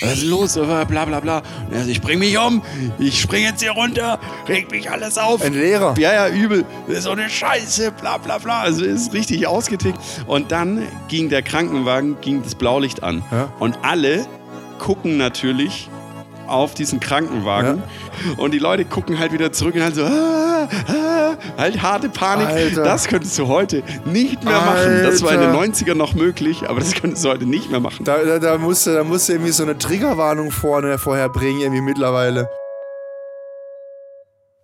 was ist los? Bla bla bla. Und er so, ich bring mich um, ich spring jetzt hier runter, regt mich alles auf. Ein Lehrer. Ja, ja, übel. Das ist so eine Scheiße, bla bla bla. Also ist richtig ausgetickt. Und dann ging der Krankenwagen, ging das Blaulicht an. Ja. Und alle gucken natürlich auf diesen Krankenwagen und die Leute gucken halt wieder zurück und halt so ah, ah, halt harte Panik. Alter. Das könntest du heute nicht mehr machen. Das war in den Alter. 90ern noch möglich, aber das könntest du heute nicht mehr machen. Da, da, da, musst du, da musst du irgendwie so eine Triggerwarnung vorne vorher bringen, irgendwie mittlerweile.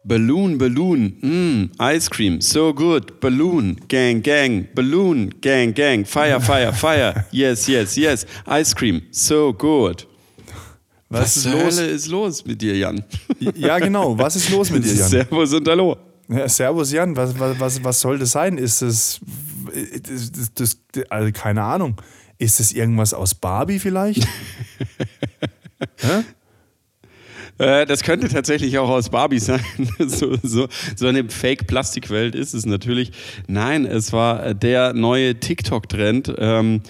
Balloon, Balloon, mm, Ice Cream, so good. Balloon, Gang, Gang, Balloon, Gang, Gang, Fire, Fire, Fire. Yes, yes, yes. Ice Cream, so good. Was, ist zur los? Ist los mit dir, Jan? Ja, genau. Was ist los mit dir, Jan? Servus und Hallo. Ja, servus, Jan. Was, was, was, was soll das sein? Ist das, das, das, das also keine Ahnung. Ist das irgendwas aus Barbie vielleicht? Äh, das könnte tatsächlich auch aus Barbie sein. so, so, so eine Fake-Plastikwelt ist es natürlich. Nein, es war der neue TikTok-Trend. Ähm,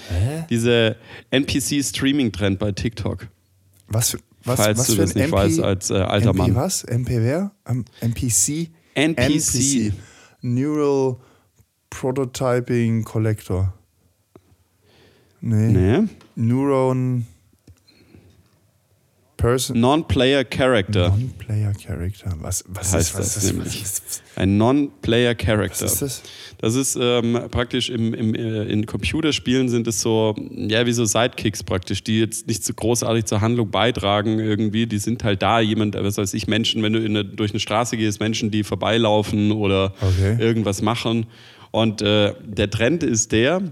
dieser NPC-Streaming-Trend bei TikTok. Was, für- was, Falls was du für das ein nicht MP, weißt als äh, alter MP Mann. was? MP wer? Ähm, NPC? NPC. Neural Prototyping Collector. Nee. Nee. Neuron Person. Non-Player Character Non-Player Character. Was, was heißt ist was das ist, nämlich. Was ist, Ein Non-Player Character. was ist das? Das ist ähm, praktisch im, im, äh, in Computerspielen sind es so, ja, wie so Sidekicks praktisch, die jetzt nicht so großartig zur Handlung beitragen irgendwie. Die sind halt da, jemand, was weiß ich, Menschen, wenn du in eine, durch eine Straße gehst, Menschen, die vorbeilaufen oder Okay. irgendwas machen. Und äh, der Trend ist der,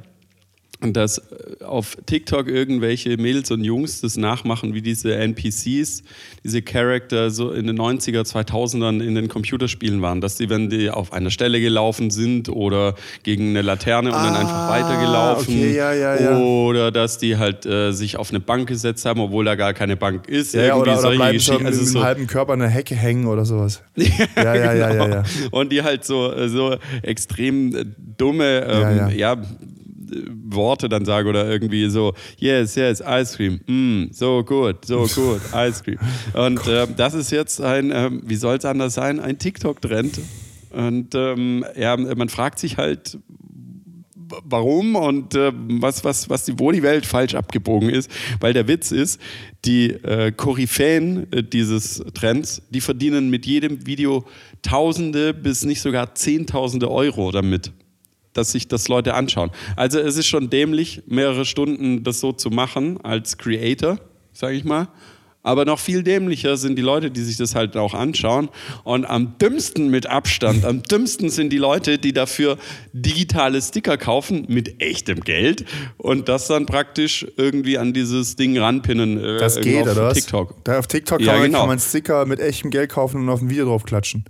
dass äh, auf TikTok irgendwelche Mädels und Jungs das nachmachen, wie diese NPCs, diese Charakter so in den 90er, 2000ern in den Computerspielen waren. Dass die, wenn die auf einer Stelle gelaufen sind oder gegen eine Laterne und dann Ah, einfach weitergelaufen. okay, ja, ja, ja. Oder dass die halt äh, sich auf eine Bank gesetzt haben, obwohl da gar keine Bank ist. Ja, ja, Irgendwie oder, oder solche Geschichten. Also mit so- halben Körper an der Hecke hängen oder sowas. Ja, ja, ja, ja, genau. ja. Und die halt so, so extrem äh, dumme ähm, Ja, äh, Worte dann sagen oder irgendwie so, yes, yes, Ice Cream, mm, so gut, so gut, Ice Cream. Und ähm, das ist jetzt ein, ähm, wie soll es anders sein, ein TikTok-Trend. Und ähm, ja, man fragt sich halt, warum und äh, was, was, was die, wo die Welt falsch abgebogen ist. Weil der Witz ist, die äh, Koryphäen äh, dieses Trends, die verdienen mit jedem Video Tausende bis nicht sogar Zehntausende Euro damit, dass sich das Leute anschauen. Also es ist schon dämlich, mehrere Stunden das so zu machen als Creator, sage ich mal. Aber noch viel dämlicher sind die Leute, die sich das halt auch anschauen. Und am dümmsten mit Abstand, am dümmsten sind die Leute, die dafür digitale Sticker kaufen mit echtem Geld und das dann praktisch irgendwie an dieses Ding ranpinnen. äh, Das geht, auf oder was? TikTok. Da auf TikTok Ja, kann, man, genau. kann man Sticker mit echtem Geld kaufen und auf ein Video drauf klatschen.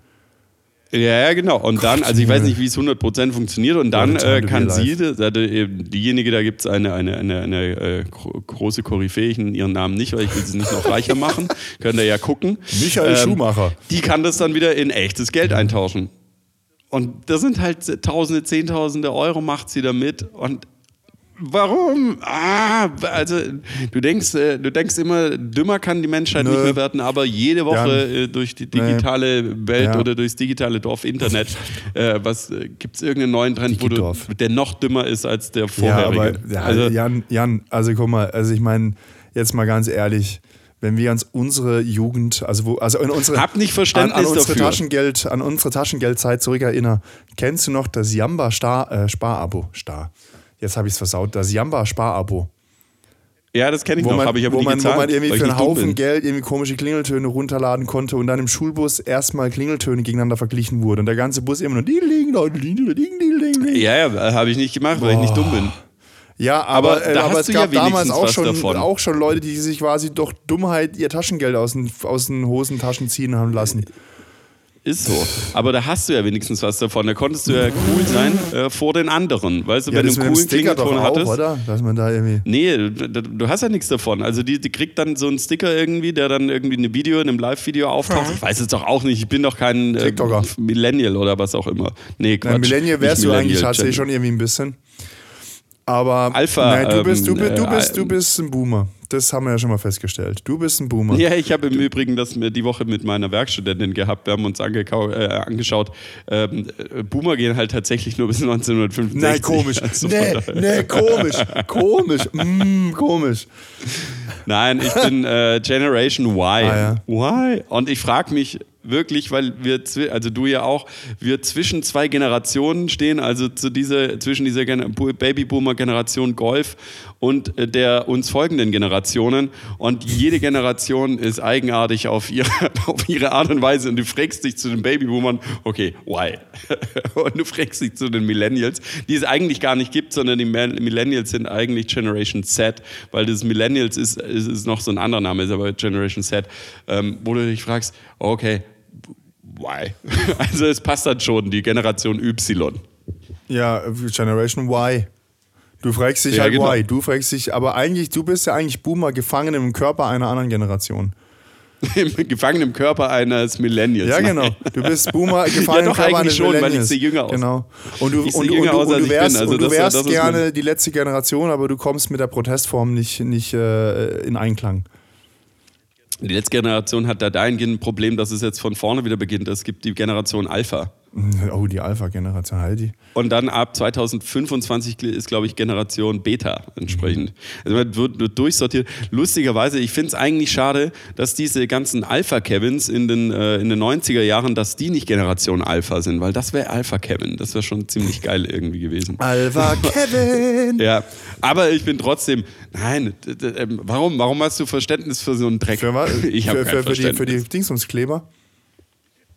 Ja, ja, genau. Und dann, also ich weiß nicht, wie es 100% funktioniert, und dann äh, kann sie, äh, diejenige, da gibt es eine, eine, eine, eine äh, gro- große Koryphäe, ich ihren Namen nicht, weil ich will sie nicht noch reicher machen, könnt ihr ja gucken. Michael Schumacher. Die kann das dann wieder in echtes Geld eintauschen. Und das sind halt Tausende, Zehntausende Euro macht sie damit und Warum? Ah, also du denkst, äh, du denkst immer, dümmer kann die Menschheit Nö. nicht mehr werden, aber jede Woche Jan. äh, durch die digitale Welt Ja. oder durchs digitale Dorf Internet, äh, was äh, gibt es irgendeinen neuen Trend, wo du, der noch dümmer ist als der Ja, vorherige? aber ja, also, Jan, Jan, also guck mal, also ich meine, jetzt mal ganz ehrlich, wenn wir uns unsere Jugend, also wo, also in unsere, Hab nicht an, Verständnis an unsere dafür. Taschengeld, an unsere Taschengeldzeit zurückerinnern, kennst du noch das Jamba Star, äh, Sparabo? Star. Jetzt habe ich es versaut. Das Jamba Sparabo. ja, das kenne ich Wo noch, man, habe ich aber wo nie man, gezahlt, wo man irgendwie für einen Haufen. Geld irgendwie komische Klingeltöne runterladen konnte und dann im Schulbus erstmal Klingeltöne gegeneinander verglichen wurden. Und der ganze Bus immer nur ding, ding, ding, ding, ding, ding. Ja, ja, habe ich nicht gemacht, weil ich nicht dumm bin. Ja, aber, Aber äh, da aber hast es du gab ja damals auch schon, davon. auch schon Leute, die sich quasi durch Dummheit ihr Taschengeld aus den, aus den Hosentaschen ziehen haben lassen. Ist so. Aber da hast du ja wenigstens was davon. Da konntest du ja cool sein äh, vor den anderen. Weißt du, wenn du einen coolen Klingelton hattest. oder? Dass man da irgendwie. Nee, du, du hast ja nichts davon. Also die, die kriegt dann so einen Sticker irgendwie, der dann irgendwie in einem Video, in einem Live-Video auftaucht. Ich weiß es doch auch nicht. Ich bin doch kein äh. Millennial oder was auch immer. Nee, Quatsch. Nein, Millennial wärst du eigentlich tatsächlich schon irgendwie ein bisschen. Aber Alpha, nein, du, bist, du, ähm, bist, du, äh, bist, du bist ein Boomer. Das haben wir ja schon mal festgestellt. Du bist ein Boomer. Ja, ich habe im Übrigen das die Woche mit meiner Werkstudentin gehabt. Wir haben uns äh, angeschaut. Ähm, äh, Boomer gehen halt tatsächlich nur bis 1965. Nein, komisch. Also nee, nee, komisch. Komisch. Mm, komisch. Nein, ich bin äh, Generation Y. Ah, ja. Why? Und ich frage mich wirklich, weil wir, also du ja auch, wir zwischen zwei Generationen stehen, also zu dieser, zwischen dieser Gen Babyboomer-Generation Golf und äh, der uns folgenden Generationen. Und jede Generation ist eigenartig auf ihre, auf ihre Art und Weise. Und du fragst dich zu den Babyboomern, okay, why? und du fragst dich zu den Millennials, die es eigentlich gar nicht gibt, sondern die Mil- Millennials sind eigentlich Generation Z, weil das Millennials ist, ist, ist noch so ein anderer Name, ist aber Generation Z, ähm, wo du dich fragst, okay, why? Also es passt dann schon, die Generation Y. Ja, Generation Y. Du fragst dich Ja, halt genau. why. Du fragst dich, aber eigentlich, du bist ja eigentlich Boomer gefangen im Körper einer anderen Generation. Gefangen im Körper eines Millennials. Ja, genau. Du bist Boomer gefangen Ja, im doch, Körper eigentlich eines schon, weil ich Millennials. sehe jünger aus. Genau. Und du, Ich und, und, jünger du- aus, und du wärst, Also und du das wärst das ist gerne die letzte Generation, aber du kommst mit der Protestform nicht, nicht äh, in Einklang. Die letzte Generation hat da dahingehend ein Problem, dass es jetzt von vorne wieder beginnt. Es gibt die Generation Alpha. Oh, die Alpha-Generation, halt die. Und dann ab 2025 ist, glaube ich, Generation Beta entsprechend. Also man wird, wird durchsortiert. Lustigerweise, ich finde es eigentlich schade, dass diese ganzen Alpha-Kevins in den, äh, in den 90er Jahren, dass die nicht Generation Alpha sind, weil das wäre Alpha-Kevin. Das wäre schon ziemlich geil irgendwie gewesen. Alpha Kevin! Ja, aber ich bin trotzdem, nein, ähm, warum, warum hast du Verständnis für so einen Dreck? Für, was? Ich habe für, für, für, die, für die Dingsumskleber.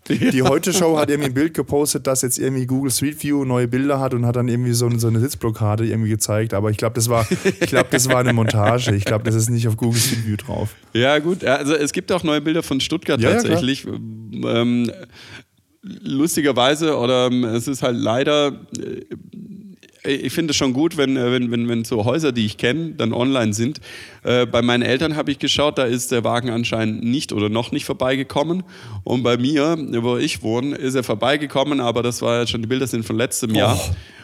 Die Heute-Show hat irgendwie ein Bild gepostet, dass jetzt irgendwie Google Street View neue Bilder hat und hat dann irgendwie so, so eine Sitzblockade irgendwie gezeigt. Aber ich glaube, das war, ich glaube, das war eine Montage. Ich glaube, das ist nicht auf Google Street View drauf. Ja, gut. Ja, Also es gibt auch neue Bilder von Stuttgart Ja, ja, tatsächlich. ähm, lustigerweise, oder ähm, es ist halt leider. Äh, ich finde es schon gut, wenn, äh, wenn, wenn, wenn so Häuser, die ich kenne, dann online sind. Äh, bei meinen Eltern habe ich geschaut, da ist der Wagen anscheinend nicht oder noch nicht vorbeigekommen. Und bei mir, wo ich wohne, ist er vorbeigekommen, aber das war ja schon, die Bilder sind von letztem Jahr.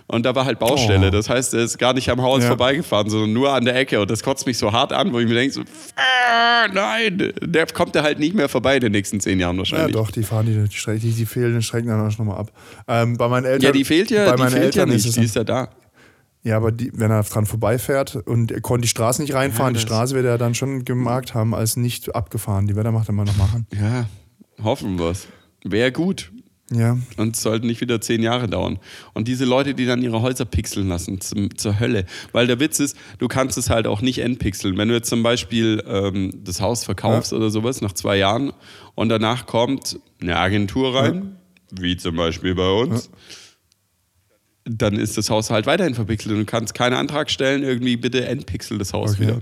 Und da war halt Baustelle. Oh. Das heißt, er ist gar nicht am Haus Ja. vorbeigefahren, sondern nur an der Ecke. Und das kotzt mich so hart an, wo ich mir denke, so, ah, nein, der kommt da halt nicht mehr vorbei in den nächsten zehn Jahren Ja, wahrscheinlich. doch, die fahren die, die, Strecke- die, die fehlenden Strecken dann auch schon mal ab. Ähm, bei meinen Eltern, Ja, die fehlt ja, bei meinen fehlt ja Eltern ist nicht, es die ist ja da. Ja, aber die, wenn er dran vorbeifährt und er konnte die Straße nicht reinfahren, Ja, die Straße wird er dann schon gemarkt haben als nicht abgefahren. Die wird er macht er mal noch machen. Ja, hoffen wir's. Wäre gut. Ja. Und es sollte nicht wieder zehn Jahre dauern. Und diese Leute, die dann ihre Häuser pixeln lassen, zum, zur Hölle. Weil der Witz ist, du kannst es halt auch nicht entpixeln. Wenn du jetzt zum Beispiel ähm, das Haus verkaufst oder sowas nach zwei Jahren und danach kommt eine Agentur rein, wie zum Beispiel bei uns, dann ist das Haus halt weiterhin verpixelt und du kannst keinen Antrag stellen, irgendwie bitte entpixel das Haus Okay. wieder.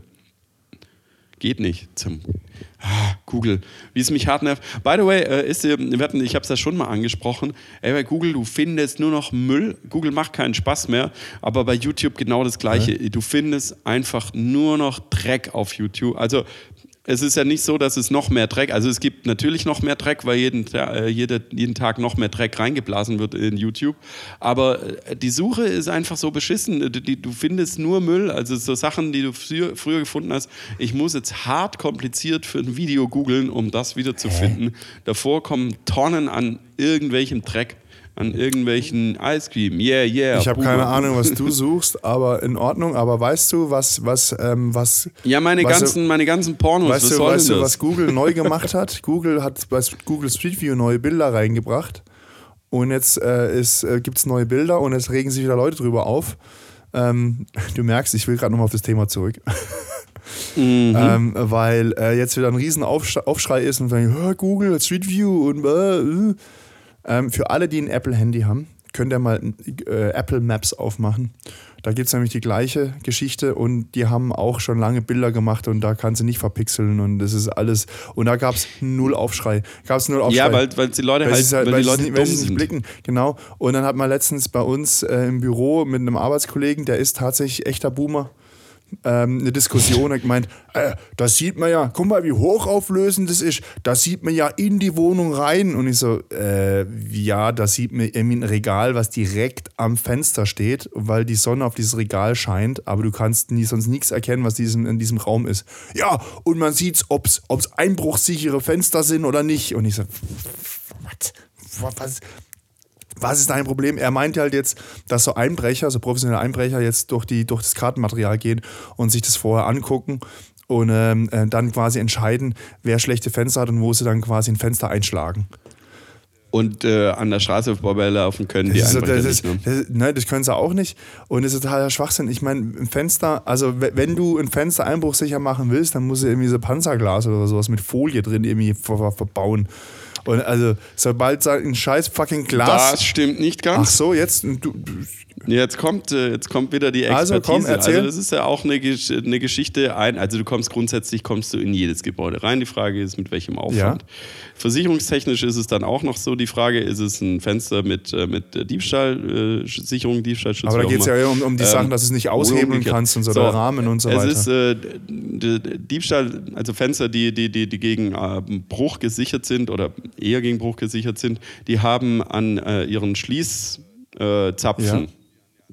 Geht nicht. Zum ah, Google, wie es mich hart nervt. By the way, äh, ist, äh, wir hatten, ich habe es ja schon mal angesprochen. Ey, bei Google, du findest nur noch Müll. Google macht keinen Spaß mehr, aber bei YouTube genau das Gleiche. Du findest einfach nur noch Dreck auf YouTube. Also es ist ja nicht so, dass es noch mehr Dreck, also es gibt natürlich noch mehr Dreck, weil jeden, äh, jede, jeden Tag noch mehr Dreck reingeblasen wird in YouTube. Aber äh, die Suche ist einfach so beschissen. Du, die, du findest nur Müll, also so Sachen, die du früher, früher gefunden hast. Ich muss jetzt hart kompliziert für ein Video googeln, um das wiederzufinden. Davor kommen Tonnen an irgendwelchem Dreck, an irgendwelchen Ice Cream. Yeah, yeah. Ich habe keine Ahnung, was du suchst, aber in Ordnung. Aber weißt du, was, was, ähm, was. Ja, meine weißt ganzen, meine ganzen Pornos, weißt was du, weißt du, was Google neu gemacht hat? Google hat bei Google Street View neue Bilder reingebracht. Und jetzt äh, äh, gibt es neue Bilder und jetzt regen sich wieder Leute drüber auf. Ähm, du merkst, ich will gerade nochmal auf das Thema zurück. Mhm. ähm, weil äh, jetzt wieder ein riesen Aufsch Aufschrei ist und sagen, "Hör, Google, Street View und äh, äh. Ähm, für alle, die ein Apple-Handy haben, könnt ihr mal äh, Apple Maps aufmachen. Da gibt es nämlich die gleiche Geschichte und die haben auch schon lange Bilder gemacht und da kannst du nicht verpixeln und das ist alles. Und da gab es null Aufschrei. Gab es null Aufschrei. Ja, weil, weil die Leute Weil halt, weil weil die Leute nicht, weil sie nicht blicken. Genau. Und dann hat man letztens bei uns äh, im Büro mit einem Arbeitskollegen, der ist tatsächlich echter Boomer. Ähm, eine Diskussion und gemeint, äh, das sieht man ja, guck mal, wie hochauflösend das ist, das sieht man ja in die Wohnung rein. Und ich so, äh, ja, da sieht man irgendwie ein Regal, was direkt am Fenster steht, weil die Sonne auf dieses Regal scheint, aber du kannst nie, sonst nichts erkennen, was diesem, in diesem Raum ist. Ja, und man sieht, ob es einbruchsichere Fenster sind oder nicht. Und ich so, was? Was? Was ist dein Problem? Er meinte halt jetzt, dass so Einbrecher, so professionelle Einbrecher jetzt durch, die, durch das Kartenmaterial gehen und sich das vorher angucken und ähm, äh, dann quasi entscheiden, wer schlechte Fenster hat und wo sie dann quasi ein Fenster einschlagen. Und äh, an der Straße vorbeilaufen können die Das, ist, einfach das, nicht. ist, Ne? das, ne, das können sie auch nicht. Und das ist totaler Schwachsinn. Ich meine, ein Fenster, also we- wenn du ein Fenster einbruchsicher machen willst, dann musst du irgendwie so Panzerglas oder sowas mit Folie drin irgendwie ver ver verbauen. Und also, sobald da ein scheiß fucking Glas. Das stimmt nicht Ach ganz. so, jetzt. Du, du, Jetzt kommt, äh, jetzt kommt wieder die Also, Expertise. komm, erzähl. das ist ja auch eine, eine Geschichte. Ein, also du kommst grundsätzlich kommst du in jedes Gebäude rein. Die Frage ist, mit welchem Aufwand. Versicherungstechnisch ist es dann auch noch so. Die Frage, ist es ein Fenster mit, äh, mit Diebstahlsicherung, Diebstahlschutz? aber da geht es ja um, um die Ähm, Sachen, dass du es nicht aushebeln kannst und so, So, der Rahmen und so es weiter. ist äh, Diebstahl, also Fenster, die, die, die, die gegen äh, Bruch gesichert sind oder eher gegen Bruch gesichert sind, die haben an äh, ihren Schließzapfen, äh, Zapfen, Ja.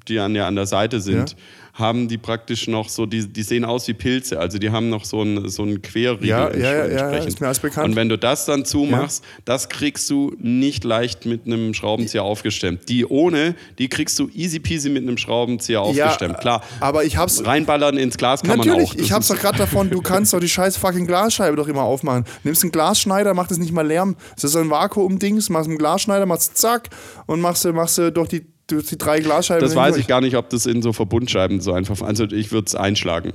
Die an, ja, an der Seite sind, Ja. haben die praktisch noch so, die, die sehen aus wie Pilze, also die haben noch so einen so einen Querriegel Ja, ja, ja, ja, entsprechend. ist mir alles bekannt. Und wenn du das dann zumachst, das kriegst du nicht leicht mit einem Schraubenzieher aufgestemmt. Die ohne, die kriegst du easy peasy mit einem Schraubenzieher aufgestemmt. Klar, aber ich hab's. reinballern ins Glas kann Natürlich, man auch. Das ich hab's doch gerade davon, du kannst doch die scheiß fucking Glasscheibe doch immer aufmachen. Nimmst einen Glasschneider, mach das nicht mal Lärm. Das ist ein Vakuum-Dings, machst einen Glasschneider, machst zack und machst du, machst du durch die, durch die drei Glasscheiben. Das weiß ich gar nicht, ob das in so Verbundscheiben so einfach. Also ich würde es einschlagen.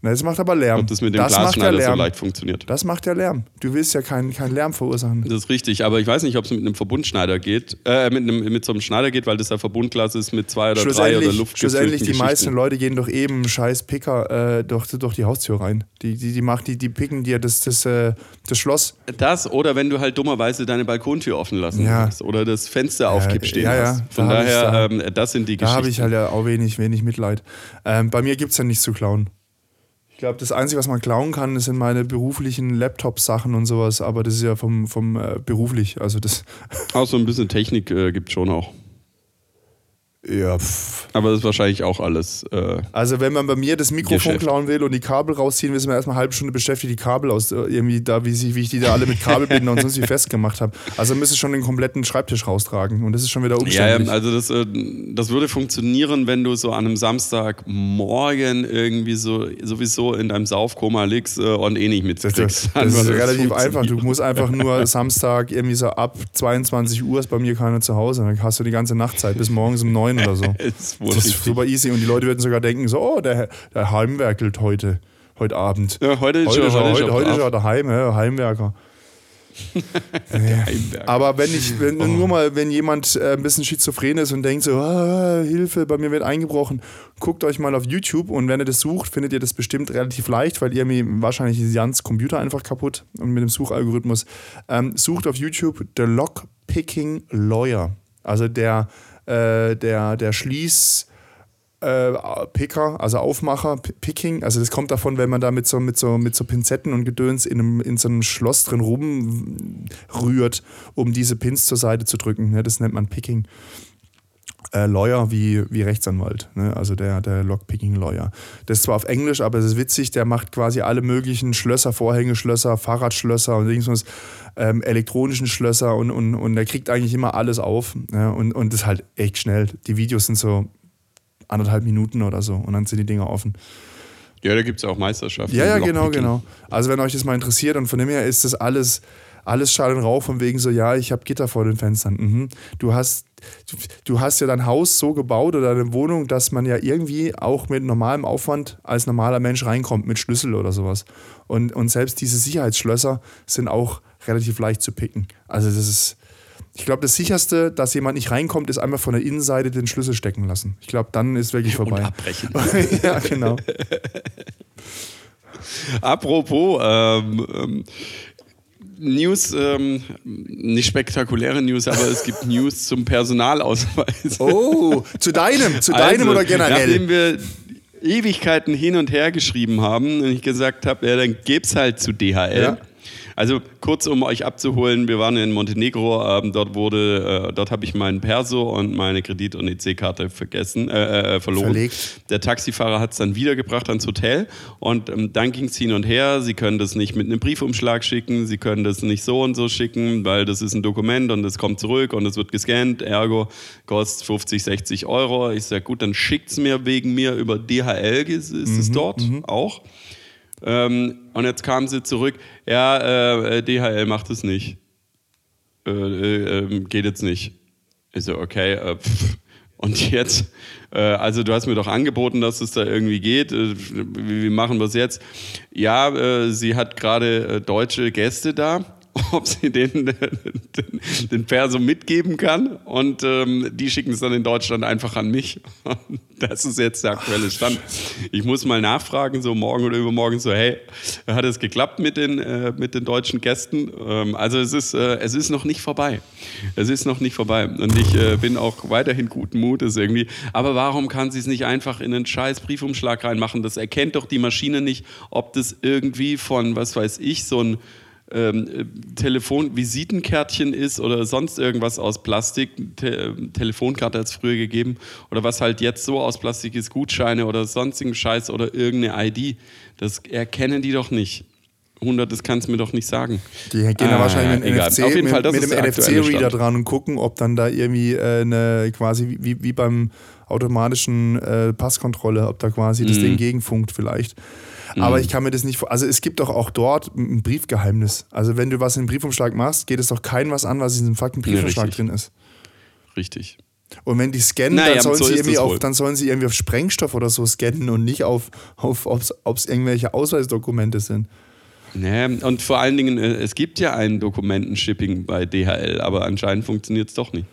Na, das macht aber Lärm. Ob das mit dem macht ja Glasschneider so Lärm. leicht funktioniert. Das macht ja Lärm. Du willst ja keinen keinen Lärm verursachen. Das ist richtig, aber ich weiß nicht, ob es mit einem Verbundschneider geht, äh, mit, einem, mit so einem Schneider geht, weil das ja Verbundglas ist mit zwei oder drei oder luftgefüllten schlussendlich die Geschichten. meisten Leute gehen doch eben scheiß Picker äh, durch, durch die Haustür rein. Die, die, die, macht, die, die picken dir das, das, äh, das Schloss. Das oder wenn du halt dummerweise deine Balkontür offen lassen Ja. hast oder das Fenster auf Kipp stehen ja, ja, hast. Von da ich- daher, da- ähm, das sind die Da habe ich Geschichten. halt ja auch wenig, wenig Mitleid. Ähm, bei mir gibt es ja nichts zu klauen. Ich glaube, das Einzige, was man klauen kann, sind meine beruflichen Laptop-Sachen und sowas, aber das ist ja vom, vom äh, beruflich. Also das, Auch so ein bisschen Technik äh, gibt schon auch. Ja, pff. Aber das ist wahrscheinlich auch alles. Äh, Also wenn man bei mir das Mikrofon Geschäft. klauen will und die Kabel rausziehen will, ist man erstmal eine halbe Stunde beschäftigt, die Kabel aus, äh, irgendwie da, wie, sie, wie ich die da alle mit Kabelbinder und sonst wie festgemacht habe. Also müsste schon den kompletten Schreibtisch raustragen und das ist schon wieder umständlich. ja, also das, äh, das würde funktionieren, wenn du so an einem Samstagmorgen irgendwie so sowieso in deinem Saufkoma liegst äh, und eh nicht Das, mitkriegst. das, das ist würde das relativ einfach. Du musst einfach nur Samstag irgendwie so ab 22 Uhr ist bei mir keiner zu Hause. Dann hast du die ganze Nachtzeit bis morgens um 9 oder so. Wohl Das ist super easy. Und die Leute würden sogar denken: so, oh, der, der heimwerkelt heute, heute Abend. Ja, heute ist Heute, schon- ist er- heute heute, heute ist er daheim, ja, Heimwerker. Aber wenn ich, wenn, Oh. nur mal, wenn jemand äh, ein bisschen schizophren ist und denkt so, ah, Hilfe, bei mir wird eingebrochen, guckt euch mal auf YouTube und wenn ihr das sucht, findet ihr das bestimmt relativ leicht, weil irgendwie wahrscheinlich ist Jans Computer einfach kaputt und mit dem Suchalgorithmus. Ähm, sucht auf YouTube The Lockpicking Lawyer. Also der, äh, der, der Schließ äh, Picker, also Aufmacher, Picking, also das kommt davon, wenn man da mit so, mit so, mit so Pinzetten und Gedöns in, einem, in so einem Schloss drin rumrührt, um diese Pins zur Seite zu drücken. Ne? Das nennt man Picking. Äh, Lawyer wie, wie Rechtsanwalt, ne? also der, der Lockpicking-Lawyer. Das ist zwar auf Englisch, aber es ist witzig, der macht quasi alle möglichen Schlösser, Vorhängeschlösser, Fahrradschlösser und irgendwas, ähm, elektronischen Schlösser und, und, und der kriegt eigentlich immer alles auf. Ne? Und, und das ist halt echt schnell. Die Videos sind so anderthalb Minuten oder so und dann sind die Dinger offen. Ja, da gibt es ja auch Meisterschaften. Ja, ja, genau, genau. Also wenn euch das mal interessiert und von dem her ist das alles, alles Schall und Rauch von wegen so, ja, ich habe Gitter vor den Fenstern. Mhm. Du hast, du hast ja dein Haus so gebaut oder deine Wohnung, dass man ja irgendwie auch mit normalem Aufwand als normaler Mensch reinkommt mit Schlüssel oder sowas. Und, und selbst diese Sicherheitsschlösser sind auch relativ leicht zu picken. Also das ist, ich glaube, das sicherste, dass jemand nicht reinkommt, ist einmal von der Innenseite den Schlüssel stecken lassen. Ich glaube, dann ist wirklich Und vorbei. abbrechen. ja, genau. Apropos ähm, ähm, News, ähm, nicht spektakuläre News, aber es gibt News zum Personalausweis. Oh, zu deinem, zu deinem Also, oder generell? Nachdem wir, Ewigkeiten hin und her geschrieben haben und ich gesagt habe, ja, dann geb's halt zu DHL. Ja. Also kurz, um euch abzuholen, wir waren in Montenegro, ähm, dort wurde, äh, dort habe ich meinen Perso und meine Kredit- und EC-Karte vergessen, äh, äh, verloren. Verlegt. Der Taxifahrer hat es dann wiedergebracht ans Hotel und ähm, dann ging es hin und her. Sie können das nicht mit einem Briefumschlag schicken, Sie können das nicht so und so schicken, weil das ist ein Dokument und es kommt zurück und es wird gescannt, ergo kostet 50, 60 Euro. Ich sage, gut, dann schickt es mir wegen mir über DHL, ist, ist mhm, es dort mhm. auch. Ähm, und jetzt kamen sie zurück, ja, äh, DHL macht es nicht. Äh, äh, ähm, geht jetzt nicht. Ich so, okay, äh, und jetzt, äh, also du hast mir doch angeboten, dass es da irgendwie geht. Äh, wie, machen wir es jetzt? Ja, sie hat gerade deutsche Gäste da ob sie den, den, den Perso mitgeben kann. Und ähm, die schicken es dann in Deutschland einfach an mich. Das ist jetzt der aktuelle Stand. Ich muss mal nachfragen, so morgen oder übermorgen, so, hey, hat es geklappt mit den, äh, mit den deutschen Gästen? Ähm, also es ist, äh, es ist noch nicht vorbei. Es ist noch nicht vorbei. Und ich äh, bin auch weiterhin guten Mutes irgendwie. Aber warum kann sie es nicht einfach in einen scheiß Briefumschlag reinmachen? Das erkennt doch die Maschine nicht, ob das irgendwie von, was weiß ich, so ein ähm, Telefon Visitenkärtchen ist oder sonst irgendwas aus Plastik, Te Telefonkarte hat es früher gegeben oder was halt jetzt so aus Plastik ist, Gutscheine oder sonstigen Scheiß oder irgendeine ID, das erkennen die doch nicht. 100, das kannst du mir doch nicht sagen. Die gehen ah, da wahrscheinlich mit, NFC, jeden Fall, mit, mit dem NFC-Reader dran und gucken, ob dann da irgendwie äh, eine, quasi wie, wie beim automatischen äh, Passkontrolle, ob da quasi mhm. das Ding gegenfunkt vielleicht. Aber mhm. ich kann mir das nicht vor. Also es gibt doch auch dort ein Briefgeheimnis. Also wenn du was in den Briefumschlag machst, geht es doch kein was an, was in diesem fucking Briefumschlag ja, drin ist. Richtig. Und wenn die scannen, naja, dann, sollen so sie irgendwie auf, dann sollen sie irgendwie auf Sprengstoff oder so scannen und nicht auf, auf ob es irgendwelche Ausweisdokumente sind. Nee, und vor allen Dingen, äh, es gibt ja ein Dokumentenshipping bei DHL, aber anscheinend funktioniert es doch nicht.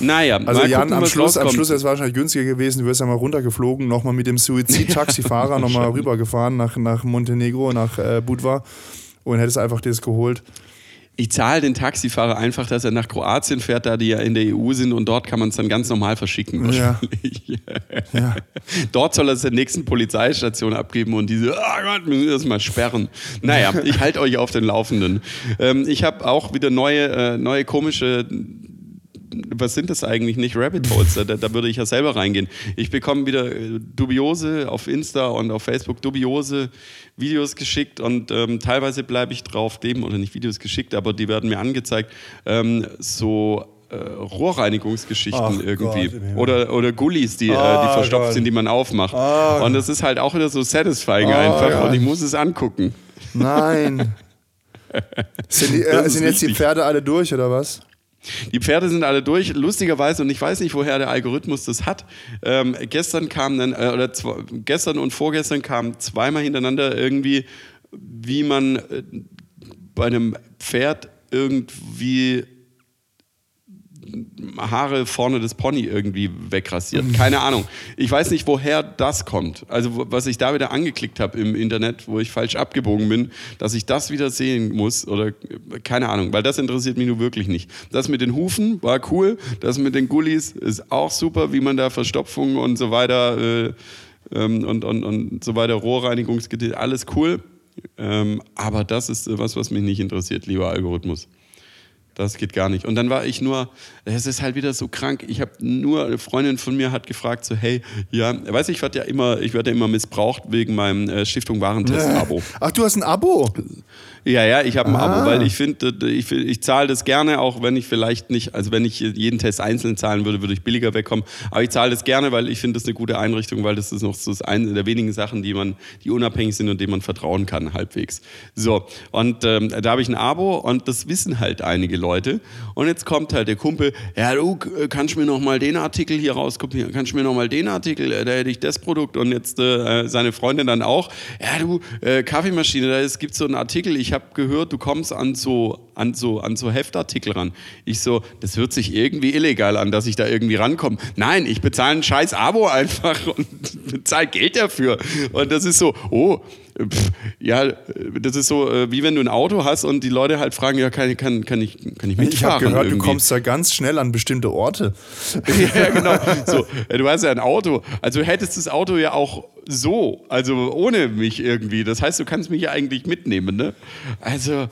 Naja, also Jan, gucken, am Schluss, am Schluss wäre es wahrscheinlich günstiger gewesen, du wärst ja mal runtergeflogen, nochmal mit dem Suizid-Taxifahrer nochmal rübergefahren nach, nach Montenegro, nach äh, Budva und hättest einfach das geholt. Ich zahle den Taxifahrer einfach, dass er nach Kroatien fährt, da die ja in der EU sind und dort kann man es dann ganz normal verschicken. Ja. ja. Dort soll er es der nächsten Polizeistation abgeben und diese, oh Gott, müssen wir das mal sperren. Naja, ich halte euch auf den Laufenden. Ähm, ich habe auch wieder neue, äh, neue komische was sind das eigentlich nicht Rabbit Holes? Da, da, würde ich ja selber reingehen. Ich bekomme wieder äh, dubiose auf Insta und auf Facebook dubiose Videos geschickt und ähm, teilweise bleibe ich drauf dem oder nicht Videos geschickt, aber die werden mir angezeigt. Ähm, so äh, Rohrreinigungsgeschichten Ach irgendwie. Gott, oder, oder Gullis, die, oh, äh, die ah, verstopft Gott. sind, die man aufmacht. Oh. Und das ist halt auch wieder so satisfying oh, einfach Gott. und ich muss es angucken. Nein. sind, die, äh, sind jetzt die Pferde alle durch oder was? Die Pferde sind alle durch, lustigerweise, und ich weiß nicht, woher der Algorithmus das hat. Ähm, gestern kam dann, äh, oder gestern und vorgestern kamen zweimal hintereinander irgendwie, wie man äh, bei einem Pferd irgendwie Haare vorne des Pony irgendwie wegrasiert. Keine Ahnung. Ich weiß nicht, woher das kommt. Also was ich da wieder angeklickt habe im Internet, wo ich falsch abgebogen bin, dass ich das wieder sehen muss oder keine Ahnung, weil das interessiert mich nur wirklich nicht. Das mit den Hufen war cool, das mit den Gullis ist auch super, wie man da Verstopfung und so weiter äh, ähm, und, und, und so weiter, Rohrreinigungsgeräte, alles cool. Ähm, aber das ist was, was mich nicht interessiert, lieber Algorithmus. Das geht gar nicht. Und dann war ich nur, es ist halt wieder so krank. Ich habe nur, eine Freundin von mir hat gefragt, so, hey, ja, weiß ich, werde ja immer, ich werde ja immer missbraucht wegen meinem äh, Stiftung Warentest-Abo. Ach, du hast ein Abo? Ja, ja, ich habe ein ah. Abo, weil ich finde, ich, ich zahle das gerne, auch wenn ich vielleicht nicht, also wenn ich jeden Test einzeln zahlen würde, würde ich billiger wegkommen. Aber ich zahle das gerne, weil ich finde das eine gute Einrichtung, weil das ist noch so eine der wenigen Sachen, die man, die unabhängig sind und denen man vertrauen kann, halbwegs. So, und ähm, da habe ich ein Abo und das wissen halt einige Leute. Und jetzt kommt halt der Kumpel, ja, du kannst mir noch mal den Artikel hier rauskopieren, kannst du mir noch mal den Artikel, äh, da hätte ich das Produkt. Und jetzt äh, seine Freundin dann auch, ja, du, äh, Kaffeemaschine, da gibt so einen Artikel, ich habe gehört, du kommst an so, an, so, an so Heftartikel ran. Ich so, das hört sich irgendwie illegal an, dass ich da irgendwie rankomme. Nein, ich bezahle ein scheiß Abo einfach und bezahle Geld dafür. Und das ist so, oh, Pff, ja, das ist so, äh, wie wenn du ein Auto hast und die Leute halt fragen, ja, kann, kann, kann, ich, kann ich mitfahren? Ich habe gehört, irgendwie? du kommst da ganz schnell an bestimmte Orte. ja, genau. So, äh, du hast ja ein Auto. Also hättest das Auto ja auch so, also ohne mich irgendwie. Das heißt, du kannst mich ja eigentlich mitnehmen, ne? Also,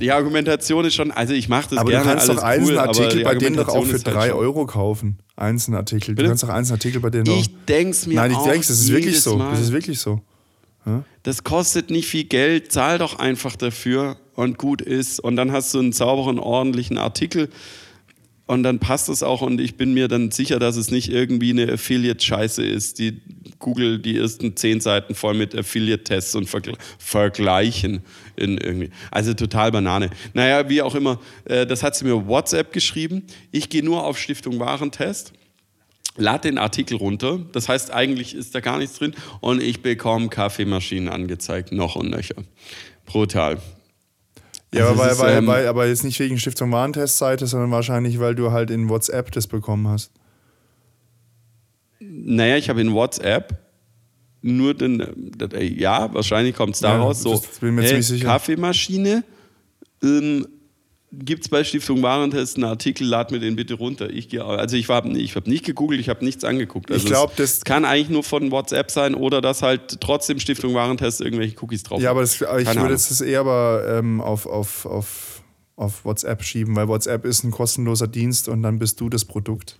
die Argumentation ist schon, also ich mache das aber gerne, du kannst doch einzelne cool, aber Artikel bei denen doch auch für halt 3 schon- Euro kaufen. Einzelne Artikel. Du Bitte? kannst doch einzelne Artikel bei denen doch. Ich denk's mir Nein, ich auch denke, das ist wirklich so. Mal. Das ist wirklich so. Das kostet nicht viel Geld, zahl doch einfach dafür und gut ist. Und dann hast du einen sauberen, ordentlichen Artikel und dann passt es auch. Und ich bin mir dann sicher, dass es nicht irgendwie eine Affiliate-Scheiße ist, die Google die ersten zehn Seiten voll mit Affiliate-Tests und Vergl Vergleichen in irgendwie. Also total Banane. Naja, wie auch immer, äh, das hat sie mir WhatsApp geschrieben. Ich gehe nur auf Stiftung Warentest lad den Artikel runter. Das heißt, eigentlich ist da gar nichts drin und ich bekomme Kaffeemaschinen angezeigt, noch und nöcher. Brutal. Ja, Also aber, ist, weil, weil, ähm, weil, aber jetzt nicht wegen Stiftung Warentestseite, sondern wahrscheinlich, weil du halt in WhatsApp das bekommen hast. Naja, ich habe in WhatsApp nur den, ja, wahrscheinlich kommt es Ja, daraus so, bin mir hey. Kaffeemaschine, ähm, gibt es bei Stiftung Warentest einen Artikel, lad mir den bitte runter. Ich gehe, also ich habe ich hab nicht gegoogelt, ich habe nichts angeguckt. Also Ich glaub, es das- kann eigentlich nur von WhatsApp sein oder dass halt trotzdem Stiftung Warentest irgendwelche Cookies drauf Ja, hat. aber das, aber ich Keine würde das eher aber ähm, auf, auf, auf, auf WhatsApp schieben, weil WhatsApp ist ein kostenloser Dienst und dann bist du das Produkt.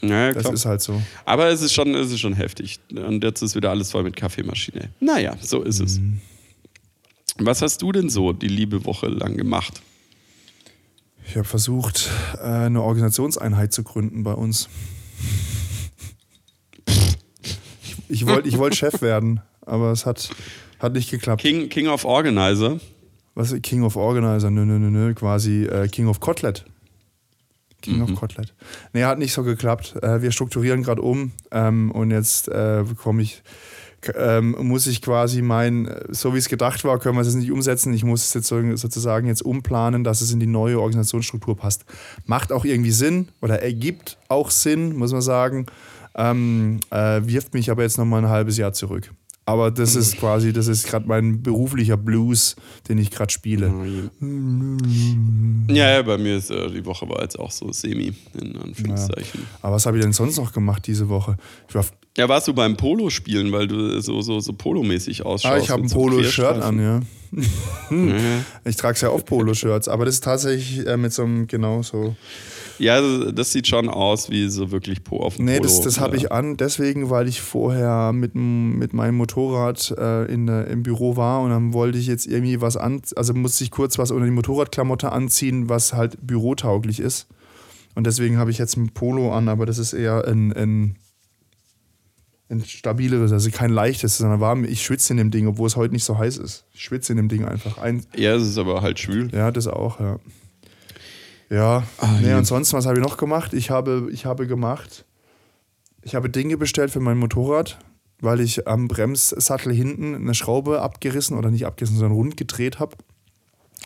Ja, Das ist halt so. Aber es ist schon, es ist schon heftig. Und jetzt ist wieder alles voll mit Kaffeemaschine. Naja, so ist es. Mhm. Was hast du denn so die liebe Woche lang gemacht? Ich habe versucht, äh, eine Organisationseinheit zu gründen bei uns. Ich wollte ich wollt Chef werden, aber es hat, hat nicht geklappt. King, King of Organizer. Was King of Organizer, nö, nö, nö, nö, quasi äh, King of Kotlet. King Mhm. of Kotlet. Nee, hat nicht so geklappt. Äh, wir strukturieren gerade um ähm, und jetzt äh, bekomme ich, ähm, muss ich quasi mein, so wie es gedacht war, können wir es jetzt nicht umsetzen. Ich muss es jetzt so- sozusagen jetzt umplanen, dass es in die neue Organisationsstruktur passt. Macht auch irgendwie Sinn oder ergibt auch Sinn, muss man sagen. Ähm, äh, wirft mich aber jetzt nochmal ein halbes Jahr zurück. Aber das ist quasi, das ist gerade mein beruflicher Blues, den ich gerade spiele. Ja, ja, bei mir ist äh, die Woche war jetzt auch so semi, in Anführungszeichen. Aber was habe ich denn sonst noch gemacht diese Woche? Ich, war, Ja, warst du beim Polo spielen, weil du so, so, so Polomäßig ausschaust? ah, ich habe ein so Polo-Shirt an, ja. Ja. Ich trage sehr oft Polo-Shirts, aber das ist tatsächlich äh, mit so einem, genau so. Ja, das, das sieht schon aus wie so wirklich Po auf dem Nee, Polo. das, das habe ja. ich an, deswegen, weil ich vorher mit, mit meinem Motorrad äh, in, im Büro war und dann wollte ich jetzt irgendwie was an, also musste ich kurz was unter die Motorradklamotte anziehen, was halt bürotauglich ist. Und deswegen habe ich jetzt ein Polo an, aber das ist eher ein, ein, ein stabileres, also kein leichtes, sondern warm. Ich schwitze in dem Ding, obwohl es heute nicht so heiß ist. Ich schwitze in dem Ding einfach. Ein, Ja, es ist aber halt schwül. ja, das auch, ja. Ja, nee, ja. ansonsten, was habe ich noch gemacht? Ich habe, ich habe gemacht, ich habe Dinge bestellt für mein Motorrad, weil ich am Bremssattel hinten eine Schraube abgerissen oder nicht abgerissen, sondern rund gedreht habe.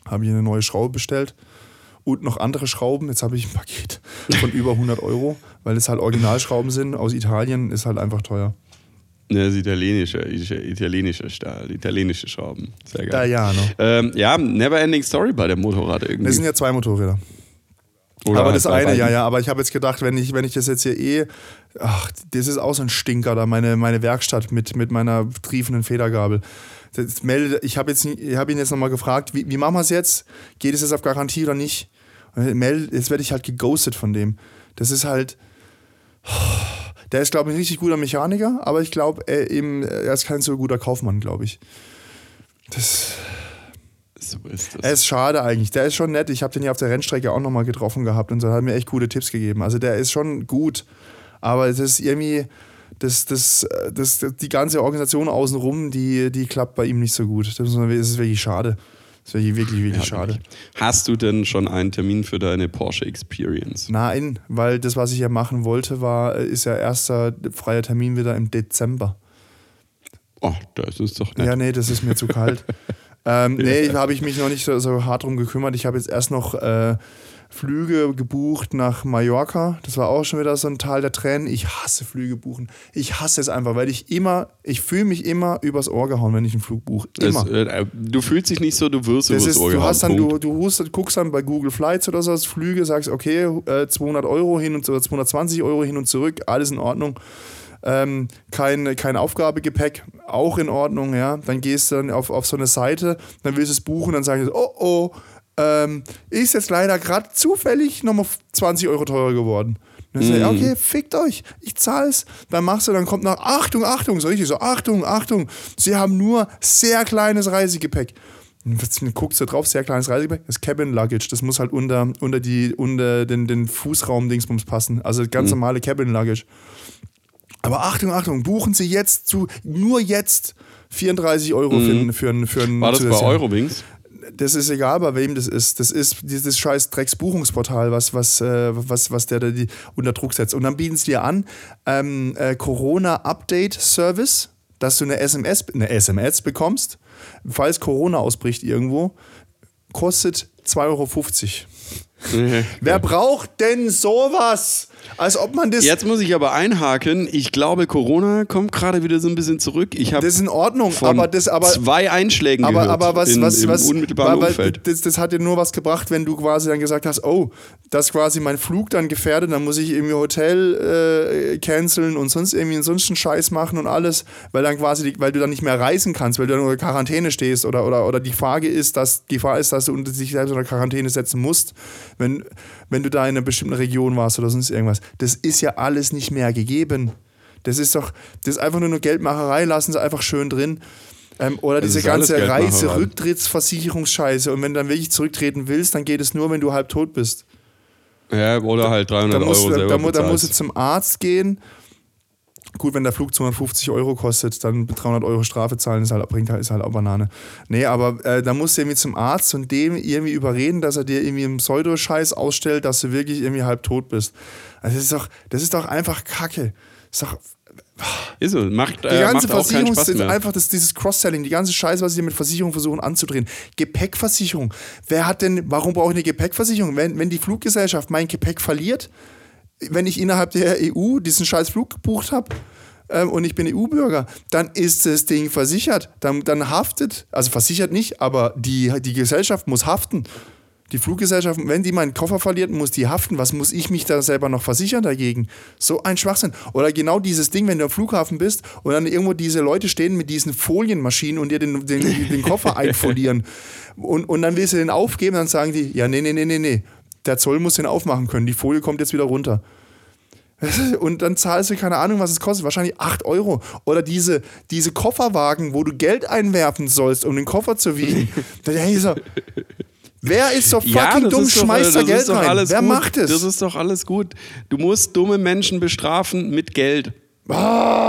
Habe ich eine neue Schraube bestellt und noch andere Schrauben. Jetzt habe ich ein Paket von über 100 Euro, weil es halt Originalschrauben sind. Aus Italien ist halt einfach teuer. Ne, das italienische, italienische Stahl, italienische Schrauben. Sehr geil. Ja, ja, ne? Ähm, ja, never ending story bei der Motorrad irgendwie. Das sind ja zwei Motorräder. Oder aber halt das eine, ja, ja, aber ich habe jetzt gedacht, wenn ich, wenn ich das jetzt hier eh, ach, das ist auch so ein Stinker da, meine, meine Werkstatt mit, mit meiner triefenden Federgabel. Das meldet, ich habe hab ihn jetzt nochmal gefragt, wie, wie machen wir es jetzt? Geht es jetzt auf Garantie oder nicht? Meldet, jetzt werde ich halt geghostet von dem. Das ist halt, der ist, glaube ich, ein richtig guter Mechaniker, aber ich glaube, er, eben, er ist kein so guter Kaufmann, glaube ich. Das, So ist das. er ist schade eigentlich. Der ist schon nett. Ich habe den ja auf der Rennstrecke auch nochmal getroffen gehabt und so hat mir echt gute Tipps gegeben. Also der ist schon gut. Aber es ist irgendwie, das, das, das, das, die ganze Organisation außenrum, die, die klappt bei ihm nicht so gut. Das ist wirklich schade. Das ist wirklich, wirklich, wirklich schade. Hast du denn schon einen Termin für deine Porsche Experience? Nein, weil das, was ich ja machen wollte, war, ist ja erster freier Termin wieder im Dezember. Oh, das ist doch nett. Ja, nee, das ist mir zu kalt. ähm, nee, da habe ich mich noch nicht so, so hart drum gekümmert. Ich habe jetzt erst noch äh, Flüge gebucht nach Mallorca. Das war auch schon wieder so ein Teil der Tränen. Ich hasse Flüge buchen. Ich hasse es einfach, weil ich immer, ich fühle mich immer übers Ohr gehauen, wenn ich einen Flug buche. Immer. Das, äh, du fühlst dich nicht so, du wirst Das übers ist, Ohr du gehauen. hast dann, Punkt. du, du hust, guckst dann bei Google Flights oder so, Flüge, sagst, okay, äh, 200 Euro hin und zurück, 220 Euro hin und zurück, alles in Ordnung. Ähm, kein, kein Aufgabegepäck, auch in Ordnung, ja. Dann gehst du dann auf, auf so eine Seite, dann willst du es buchen, dann sagst du, oh oh, ähm, ist jetzt leider gerade zufällig nochmal 20 Euro teurer geworden. Dann sagst du, ja, okay, fickt euch, ich zahl's. Dann machst du, dann kommt noch, Achtung, Achtung, so richtig so, Achtung, Achtung, sie haben nur sehr kleines Reisegepäck. Dann guckst du drauf, sehr kleines Reisegepäck, das Cabin Luggage, das muss halt unter, unter, die, unter den, den Fußraum-Dingsbums passen. Also ganz normale Cabin Luggage. Aber Achtung, Achtung, buchen Sie jetzt zu, nur jetzt 34 Euro für, einen- für, einen- für einen War das bei zusätzlichen- Eurowings? Das ist egal, bei wem das ist. Das ist dieses scheiß Drecksbuchungsportal, was, was, äh, was, was der da die unter Druck setzt. Und dann bieten sie dir an, ähm, äh, Corona-Update-Service, dass du eine SMS, eine SMS bekommst, falls Corona ausbricht irgendwo, kostet 2,50 Euro. Wer braucht denn sowas? Als ob man das. Jetzt muss ich aber einhaken. Ich glaube, Corona kommt gerade wieder so ein bisschen zurück. Ich habe Das ist in Ordnung, aber das aber. zwei Einschlägen Aber, gehört aber was, in, was, im was, unmittelbaren weil Umfeld. Das, das hat dir nur was gebracht, wenn du quasi dann gesagt hast, oh, das ist quasi mein Flug dann gefährdet, dann muss ich irgendwie Hotel äh, canceln und sonst irgendwie sonst einen Scheiß machen und alles, weil dann quasi, die, weil du dann nicht mehr reisen kannst, weil du dann unter Quarantäne stehst oder, oder, oder die Frage ist, dass die Gefahr ist, dass du unter dich selbst unter Quarantäne setzen musst, wenn, wenn du da in einer bestimmten Region warst oder sonst irgendwas. Das ist ja alles nicht mehr gegeben. Das ist doch, das ist einfach nur eine Geldmacherei, lassen sie einfach schön drin. Ähm, oder Das diese ganze. Reise-Rücktrittsversicherungsscheiße. Und wenn du dann wirklich zurücktreten willst, dann geht es nur, wenn du halb tot bist. ja, oder halt 300 Da musst, Euro selber da, da musst du zum Arzt gehen. Gut, wenn der Flug 250 Euro kostet, dann 300 Euro Strafe zahlen, ist halt, bringt halt, ist halt auch Banane. Nee, aber äh, da musst du irgendwie zum Arzt und dem irgendwie überreden, dass er dir irgendwie einen Pseudoscheiß ausstellt, dass du wirklich irgendwie halb tot bist. Also das ist doch, das ist doch einfach Kacke. Das ist doch, Ist so, macht, die äh, ganze macht Versicherung ist einfach das, dieses Cross-Selling, die ganze Scheiße, was sie mit Versicherung versuchen anzudrehen. Gepäckversicherung. Wer hat denn, warum brauche ich eine Gepäckversicherung? Wenn, wenn die Fluggesellschaft mein Gepäck verliert, wenn ich innerhalb der EU diesen scheiß Flug gebucht habe ähm, und ich bin EU-Bürger, dann ist das Ding versichert. Dann, dann haftet, also versichert nicht, aber die, die Gesellschaft muss haften. Die Fluggesellschaft, wenn die meinen Koffer verliert, muss die haften. Was muss ich mich da selber noch versichern dagegen? So ein Schwachsinn. Oder genau dieses Ding, wenn du am Flughafen bist und dann irgendwo diese Leute stehen mit diesen Folienmaschinen und dir den, den, den Koffer einfolieren. Und, und dann willst du den aufgeben, dann sagen die, ja, nee, nee, nee, nee, nee. Der Zoll muss den aufmachen können. Die Folie kommt jetzt wieder runter. Und dann zahlst du keine Ahnung, was es kostet. Wahrscheinlich 8 Euro. Oder diese, diese Kofferwagen, wo du Geld einwerfen sollst, um den Koffer zu wiegen. da denke ich so, wer ist so fucking das dumm, doch, äh, schmeißt da Geld rein? alles Wer gut. macht es? Das ist doch alles gut. Du musst dumme Menschen bestrafen mit Geld.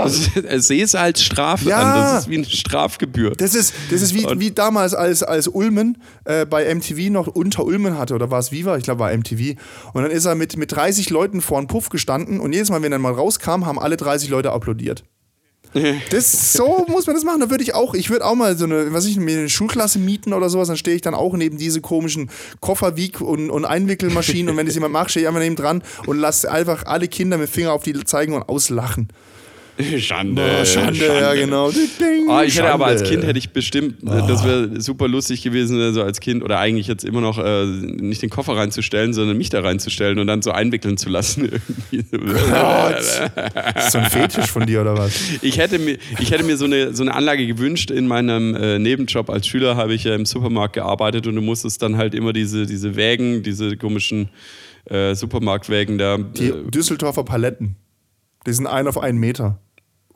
Ist- Sehe es als Strafe Ja. an. Das ist wie eine Strafgebühr. Das ist, das ist wie, Und- wie damals, als, als Ulmen äh, bei MTV noch unter Ulmen hatte, oder war es Viva? Ich glaube, war MTV. Und dann ist er mit, mit 30 Leuten vor einem Puff gestanden und jedes Mal, wenn er mal rauskam, haben alle 30 Leute applaudiert. Das, so muss man das machen. Da würde ich auch, ich würde auch mal so eine, was ich, mir eine Schulklasse mieten oder sowas, dann stehe ich dann auch neben diese komischen Kofferwieg- und, und Einwickelmaschinen und wenn das jemand macht, stehe ich einfach neben dran und lasse einfach alle Kinder mit Finger auf die zeigen und auslachen. Schande. Oh, Schande, ja genau. Ding, Ah, ich hätte aber als Schande. Kind hätte ich bestimmt, äh, das wäre super lustig gewesen, äh, so als Kind oder eigentlich jetzt immer noch äh, nicht den Koffer reinzustellen, sondern mich da reinzustellen und dann so einwickeln zu lassen. Das ist so ein Fetisch von dir oder was? Ich hätte mir, ich hätte mir so, eine, so eine Anlage gewünscht. In meinem äh, Nebenjob als Schüler habe ich ja im Supermarkt gearbeitet und du musstest dann halt immer diese, diese Wägen, diese komischen äh, Supermarktwägen da, Die äh, Düsseldorfer Paletten. Die sind ein auf einen Meter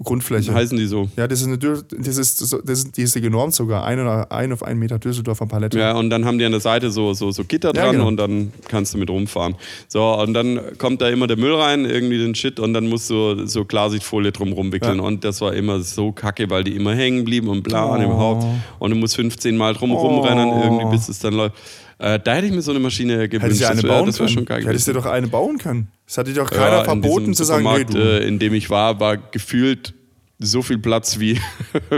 Grundfläche. heißen die so. Ja, das ist, eine, Dür- das ist, das ist, die ist genormt sogar. Ein, oder ein auf einen Meter Düsseldorfer Palette. Ja, und dann haben die an der Seite so, so, so Gitter Ja, dran genau. und dann kannst du mit rumfahren. So, und dann kommt da immer der Müll rein, irgendwie den Shit, und dann musst du so Klarsichtfolie drum rumwickeln. Ja. Und das war immer so kacke, weil die immer hängen blieben und bla im Oh. Haupt. Und du musst 15 Mal drum rumrennen, irgendwie, bis es dann läuft. Äh, da hätte ich mir so eine Maschine gewünscht. Hättest du eine das bauen das wär können? schon geil Hättest du doch eine bauen können. Das hat dir doch keiner Ja, verboten zu sagen, nee, du. äh, in dem ich war, war gefühlt so viel Platz wie,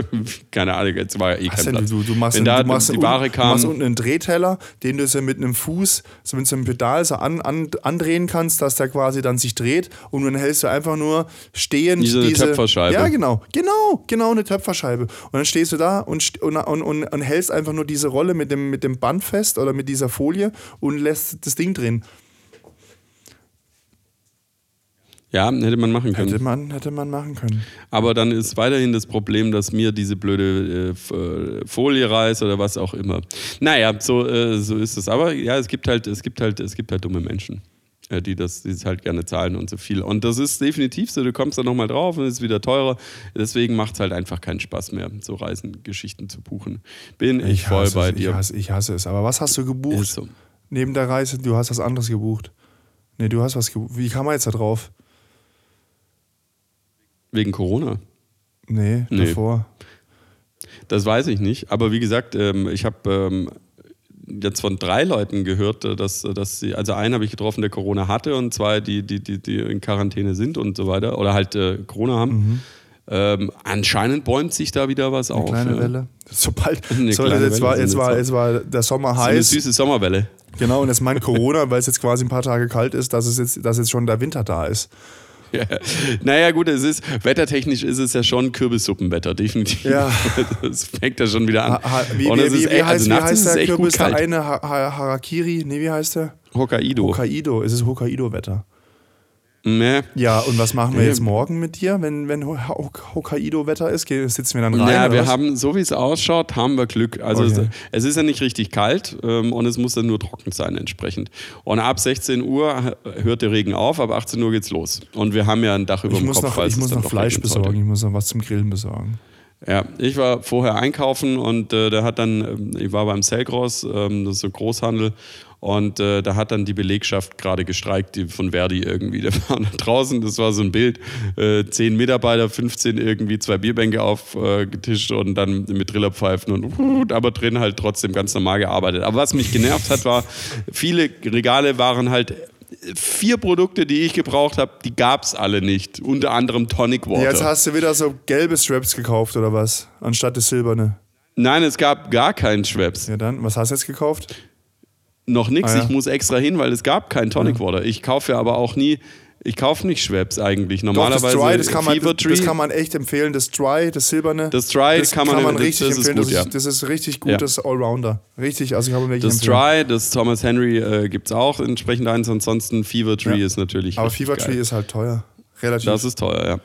keine Ahnung, jetzt war ja eh Was kein Platz. du, du machst, Wenn da du machst die Ware du machst kam, unten einen Drehteller, den du so mit einem Fuß, so mit so einem Pedal so an, an, andrehen kannst, dass der quasi dann sich dreht und dann hältst du einfach nur stehend eine diese Töpferscheibe. Ja, genau, genau, genau eine Töpferscheibe. Und dann stehst du da und, und, und, und hältst einfach nur diese Rolle mit dem, mit dem Band fest oder mit dieser Folie und lässt das Ding drehen. Ja, hätte man machen können. Hätte man, hätte man machen können. Aber dann ist weiterhin das Problem, dass mir diese blöde äh, äh, Folie reißt oder was auch immer. Naja, so, äh, so ist es. Aber ja, es gibt halt, es gibt halt, es gibt halt dumme Menschen, äh, die das, die es halt gerne zahlen und so viel. Und das ist definitiv so, du kommst da nochmal drauf und es ist wieder teurer. Deswegen macht es halt einfach keinen Spaß mehr, so Reisengeschichten zu buchen. Bin ich, voll hasse bei es, dir. Ich hasse, ich hasse es. Aber was hast du gebucht? So. Neben der Reise, du hast was anderes gebucht. Nee, du hast was gebucht. Wie kam man jetzt da drauf? Wegen Corona. Nee, Nee. davor. Das weiß ich nicht. Aber wie gesagt, ähm, ich habe ähm, jetzt von drei Leuten gehört, äh, dass, dass sie, also einen habe ich getroffen, der Corona hatte und zwei, die, die, die, die in Quarantäne sind und so weiter oder halt äh, Corona haben. Ähm, anscheinend bäumt sich da wieder was Mhm. Eine auf. kleine ja. Welle. Sobald, Eine so, kleine jetzt, war, Welle jetzt, sind war, jetzt jetzt war der Sommer So eine heiß. süße Sommerwelle. Genau, und jetzt mein Corona, weil es jetzt quasi ein paar Tage kalt ist, dass, es jetzt, dass jetzt schon der Winter da ist. Ja. Naja, gut, es ist, wettertechnisch ist es ja schon Kürbissuppenwetter, definitiv. Ja. Das fängt ja schon wieder an. Ha, ha, wie, und es wie, ist wie, echt, heißt, also wie heißt der Kürbis? Der eine ha Harakiri? Nee, wie heißt der? Hokkaido. Hokkaido. Es ist Hokkaido-Wetter. Nee. Ja, und was machen wir Nee. jetzt morgen mit dir, wenn, wenn Ho- Ho- Hokkaido-Wetter ist? Sitzen wir dann rein? Ja, wir was? haben, so wie es ausschaut, haben wir Glück. Also Okay. es, es ist ja nicht richtig kalt ähm, und es muss dann nur trocken sein entsprechend. Und ab 16 Uhr hört der Regen auf, ab 18 Uhr geht's los. Und wir haben ja ein Dach über ich dem Kopf. noch, ich muss dann noch Fleisch besorgen, ich muss noch was zum Grillen besorgen. Ja, ich war vorher einkaufen und äh, der hat dann, ähm, ich war beim Selgros, ähm, das ist so Großhandel, und äh, da hat dann die Belegschaft gerade gestreikt, die von Verdi irgendwie. Da waren draußen, das war so ein Bild, äh, zehn Mitarbeiter, 15 irgendwie, zwei Bierbänke aufgetischt und dann mit Trillerpfeifen und aber drin halt trotzdem ganz normal gearbeitet. Aber was mich genervt hat, war, viele Regale waren halt vier Produkte, die ich gebraucht habe, die gab es alle nicht. Unter anderem Tonic Water. Jetzt hast du wieder so gelbe Straps gekauft oder was? Anstatt das silberne. Nein, es gab gar keinen Schweppes. Ja, dann, was hast du jetzt gekauft? Noch nichts. Ah, ja. Ich muss extra hin, weil es gab kein Tonic Water. Ich kaufe ja aber auch nie, ich kaufe nicht Schweppes eigentlich. Doch, Normalerweise das Dry, das kann, man, Fever das, Tree. das kann man echt empfehlen. Das Dry, das silberne. Das Dry kann man- das- richtig das ist empfehlen. gut, das, ja. ist, das ist richtig gut, Ja. das Allrounder. Richtig, also ich habe wirklich das empfehlen. Dry, das Thomas Henry äh, gibt es auch entsprechend eins. Ansonsten Fever Tree Ja. ist natürlich. Aber Fever Tree ist halt teuer. Relativ. Das ist teuer, ja.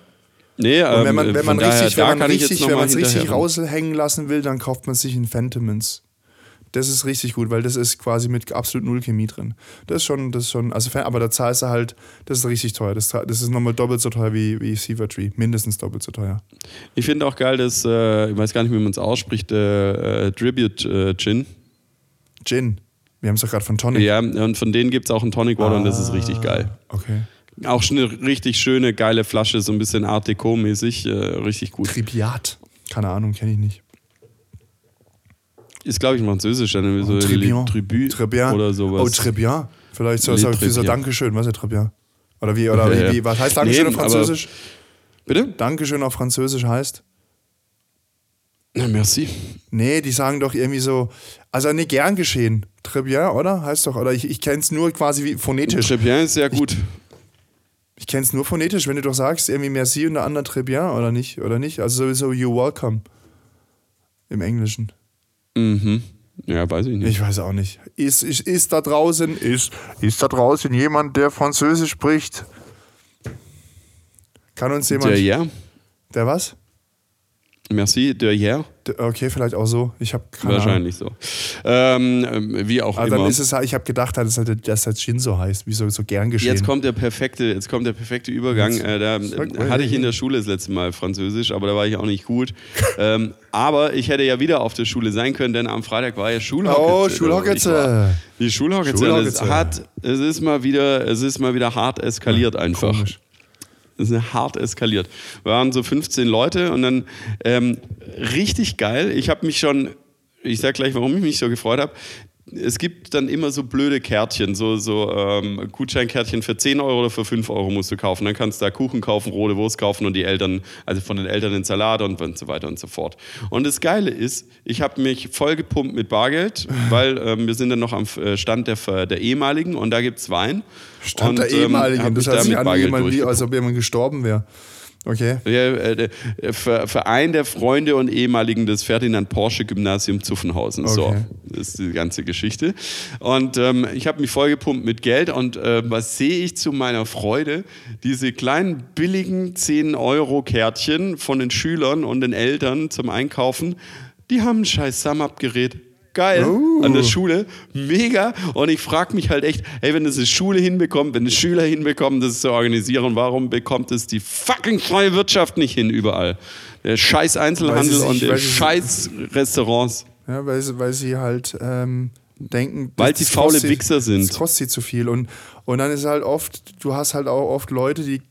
Nee, Und wenn ähm, man, wenn man daher, richtig, da wenn man kann ich richtig, wenn mal man's richtig raushängen lassen will, dann kauft man sich einen Phantomins. Das ist richtig gut, weil das ist quasi mit absolut null Chemie drin. Das ist schon, das ist schon, also aber da zahlst du halt, das ist richtig teuer. Das, das ist nochmal doppelt so teuer wie, wie Fever Tree. Mindestens doppelt so teuer. Ich finde auch geil, dass, äh, ich weiß gar nicht, wie man es ausspricht, äh, äh, Tribute äh, Gin. Gin. Wir haben es doch gerade von Tonic. Ja, und von denen gibt es auch einen Tonic Water und das ist Ah. richtig geil. Okay. Auch schon eine richtig schöne, geile Flasche, so ein bisschen Art Deco-mäßig, äh, richtig gut. Tribiat. Keine Ahnung, kenne ich nicht. Ist, glaube ich, französisch, dann so Très bien. Le Tribut Très bien. oder sowas. Oh, très bien. Vielleicht so, Le so, so. Dankeschön, was ist très bien? Oder wie, oder Ja, ja. wie, wie, was heißt Dankeschön Nee, auf Französisch? Bitte? Dankeschön auf Französisch heißt? Na, merci. Nee, die sagen doch irgendwie so, also nee, gern geschehen. Très bien, oder? Heißt doch, oder ich, ich kenne es nur quasi wie phonetisch. Très bien ist sehr gut. Ich kenne es nur phonetisch, wenn du doch sagst, irgendwie merci und der andere très bien, oder nicht? Oder nicht? Also sowieso you're welcome. Im Englischen. Mhm. Ja, weiß ich nicht. Ich weiß auch nicht. Ist, ist, ist da draußen, ist, ist da draußen jemand, der Französisch spricht? Kann uns jemand. Derrière. Der was? Merci, derrière. D- Okay, vielleicht auch so. Ich habe keine Ahnung. Wahrscheinlich so. Ähm, wie auch Aber immer. dann ist es, halt- ich habe gedacht, dass das, dass das Shin so heißt, wie so, so gern geschehen. Jetzt kommt der perfekte, jetzt kommt der perfekte Übergang. Äh, da äh, hatte ich in der Schule das letzte Mal Französisch, aber da war ich auch nicht gut. ähm, aber ich hätte ja wieder auf der Schule sein können, denn am Freitag war ja Schulhockey. oh, Schulhocketze. Die Schulhockey. Es Schulhockeyzeit. hat, es ist mal wieder, es ist mal wieder hart eskaliert einfach. Komisch. Ist hart eskaliert. Wir waren so 15 Leute und dann ähm, richtig geil. Ich habe mich schon, ich sag gleich, warum ich mich so gefreut habe. Es gibt dann immer so blöde Kärtchen, so, so ähm, Gutscheinkärtchen für 10 Euro oder für 5 Euro musst du kaufen. Dann kannst du da Kuchen kaufen, rote Wurst kaufen und die Eltern, also von den Eltern den Salat und, und so weiter und so fort. Und das Geile ist, ich habe mich vollgepumpt mit Bargeld, weil ähm, wir sind dann noch am äh, Stand der, der ehemaligen und da gibt es Wein. Stand und, der ähm, ehemaligen, das heißt sich an, wie, als ob jemand gestorben wäre. Okay. Der, der Verein der Freunde und Ehemaligen des Ferdinand Porsche Gymnasium Zuffenhausen. Okay. So, das ist die ganze Geschichte. Und ähm, ich habe mich vollgepumpt mit Geld und äh, was sehe ich zu meiner Freude? Diese kleinen billigen 10-Euro-Kärtchen von den Schülern und den Eltern zum Einkaufen, die haben ein scheiß Sum-Up-Gerät geil uh. an der Schule, mega. Und ich frage mich halt echt, hey, wenn das eine Schule hinbekommt, wenn eine Schüler hinbekommen, das zu organisieren, warum bekommt es die fucking freie Wirtschaft nicht hin überall? Der scheiß Einzelhandel und der scheiß Restaurants. Ja, weil sie, weil sie halt ähm, denken, weil sie faule Wichser sind. Das kostet sie zu viel. Und, und dann ist halt oft, du hast halt auch oft Leute, die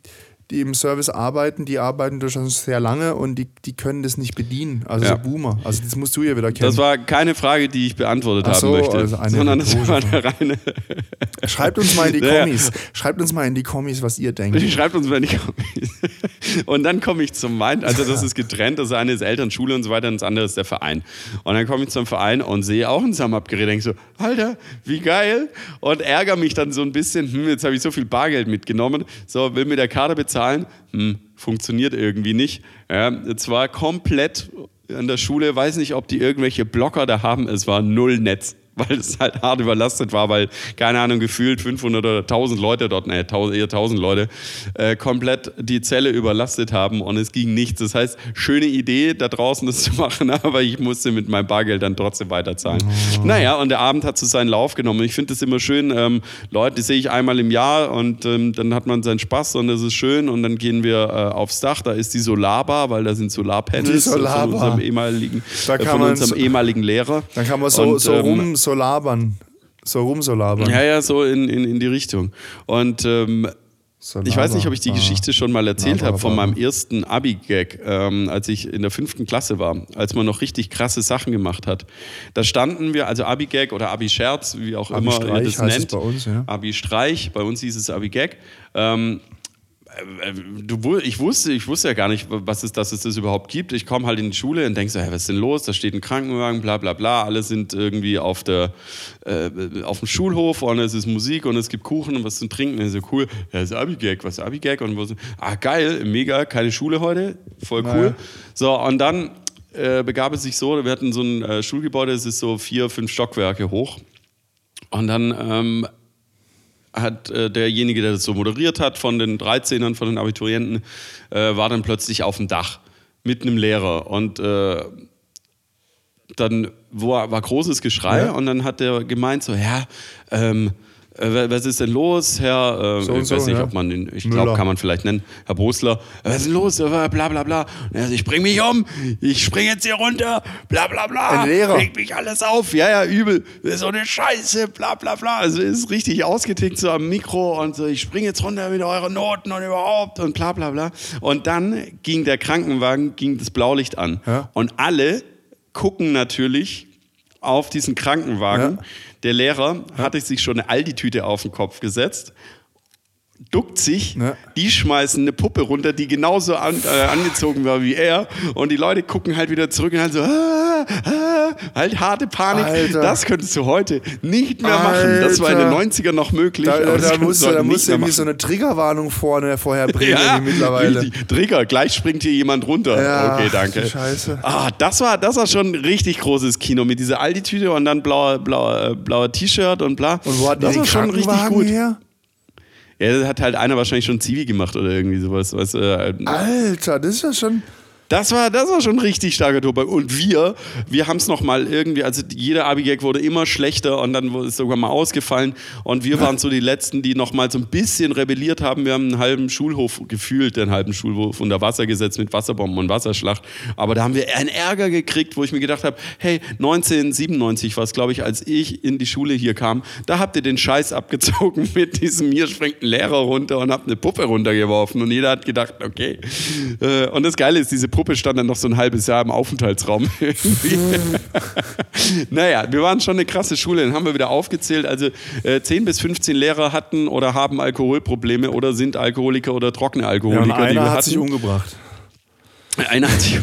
die im Service arbeiten, die arbeiten durchaus sehr lange und die, die können das nicht bedienen. Also ja. so Boomer. Also das musst du ja wieder kennen. Das war keine Frage, die ich beantwortet Ach so, haben möchte. Also sondern das war eine reine. Schreibt uns mal in die Kommis. Schreibt uns mal in die Kommis, was ihr denkt. Schreibt uns mal in die Kommis. Und dann komme ich zum Wein. Also das ist getrennt. Das eine ist Elternschule und so weiter und das andere ist der Verein. Und dann komme ich zum Verein und sehe auch ein Sum-Up-Gerät. Denke so, Alter, wie geil. Und ärgere mich dann so ein bisschen. Hm, jetzt habe ich so viel Bargeld mitgenommen. So, will mit der Karte bezahlen zahlen, hm, funktioniert irgendwie nicht. Ja, zwar komplett an der Schule, weiß nicht, ob die irgendwelche Blocker da haben, es war null Netz weil es halt hart überlastet war, weil, keine Ahnung, gefühlt 500 oder 1000 Leute dort, ne, eher 1000 Leute, äh, komplett die Zelle überlastet haben und es ging nichts. Das heißt, schöne Idee, da draußen das zu machen, aber ich musste mit meinem Bargeld dann trotzdem weiterzahlen. Oh. Naja, und der Abend hat so seinen Lauf genommen. Ich finde es immer schön, ähm, Leute, die sehe ich einmal im Jahr und ähm, dann hat man seinen Spaß und es ist schön und dann gehen wir äh, aufs Dach, da ist die Solarbar, weil da sind Solarpanels Solarbar. von unserem ehemaligen, äh, von unserem ehemaligen Lehrer. Dann kann man so, und, so ähm, rum, so so labern. So rum so labern. Ja, ja, so in, in, in die Richtung. Und ähm, so ich weiß nicht, ob ich die Geschichte schon mal erzählt habe von meinem ersten Abi-Gag, ähm, als ich in der fünften Klasse war, als man noch richtig krasse Sachen gemacht hat. Da standen wir, also Abi-Gag oder Abi-Scherz, wie auch Abi immer ihr das nennt. Ja. Abi-Streich, bei uns hieß es Abi-Gag. Ähm, äh, du, ich, wusste, ich wusste ja gar nicht, was es, dass es das überhaupt gibt. Ich komme halt in die Schule und denke so, hey, was ist denn los? Da steht ein Krankenwagen, bla bla bla. Alle sind irgendwie auf, der, äh, auf dem Schulhof und es ist Musik und es gibt Kuchen und was zu trinken. Und so cool, ja, das ist Abi-Gag, was ist Abi-Gag? Und so, ah, geil, mega, keine Schule heute, voll cool. Naja. So, und dann äh, begab es sich so, wir hatten so ein äh, Schulgebäude, es ist so vier, fünf Stockwerke hoch. Und dann ähm, hat äh, derjenige, der das so moderiert hat, von den 13ern, von den Abiturienten, äh, war dann plötzlich auf dem Dach mit einem Lehrer. Und äh, dann war, war großes Geschrei ja. und dann hat der gemeint so, ja, ähm, äh, was ist denn los, Herr, äh, so ich weiß nicht, ja. ob man ihn, ich glaube, kann man vielleicht nennen, Herr Brosler, was ist denn los, bla bla bla. Er ich bring mich um, ich spring jetzt hier runter, bla bla bla. Ein Lehrer. Regt mich alles auf, ja, ja, übel, so eine Scheiße, bla bla bla. Also ist richtig ausgetickt so am Mikro und so, ich spring jetzt runter mit euren Noten und überhaupt und bla bla bla. Und dann ging der Krankenwagen, ging das Blaulicht an. Ja. Und alle gucken natürlich auf diesen Krankenwagen. Ja der Lehrer hatte sich schon eine Aldi-Tüte auf den Kopf gesetzt duckt sich, ja. die schmeißen eine Puppe runter, die genauso an, äh, angezogen war wie er und die Leute gucken halt wieder zurück und halt so, ah, ah, halt harte Panik. Alter. Das könntest du heute nicht mehr Alter. machen. Das war in den 90ern noch möglich. Da, da, da musst du, da musst du irgendwie so eine Triggerwarnung vorne vorher bringen ja, mittlerweile. Richtig. Trigger, gleich springt hier jemand runter. Ja, okay, danke. Scheiße. Ah, das war, das war schon ein richtig großes Kino mit dieser Aldi-Tüte und dann blauer, blauer, blauer T-Shirt und bla. Und wo hatten das war schon richtig gut. Her? Ja, das hat halt einer wahrscheinlich schon Zivi gemacht oder irgendwie sowas. Was, äh, Alter, das ist ja schon. Das war, das war schon richtig starker Tobak. Und wir, wir haben es nochmal irgendwie, also jeder Abi-Gag wurde immer schlechter und dann ist sogar mal ausgefallen. Und wir waren so die Letzten, die nochmal so ein bisschen rebelliert haben. Wir haben einen halben Schulhof gefühlt, den halben Schulhof unter Wasser gesetzt mit Wasserbomben und Wasserschlacht. Aber da haben wir einen Ärger gekriegt, wo ich mir gedacht habe, hey, 1997 war es, glaube ich, als ich in die Schule hier kam, da habt ihr den Scheiß abgezogen mit diesem, hier springt ein Lehrer runter und habt eine Puppe runtergeworfen. Und jeder hat gedacht, okay. Äh, und das Geile ist, diese Puppe Puppe stand dann noch so ein halbes Jahr im Aufenthaltsraum. naja, wir waren schon eine krasse Schule, dann haben wir wieder aufgezählt. Also äh, 10 bis 15 Lehrer hatten oder haben Alkoholprobleme oder sind Alkoholiker oder trockene Alkoholiker. Ja, einer hat hatten. sich umgebracht. Einer hat sich.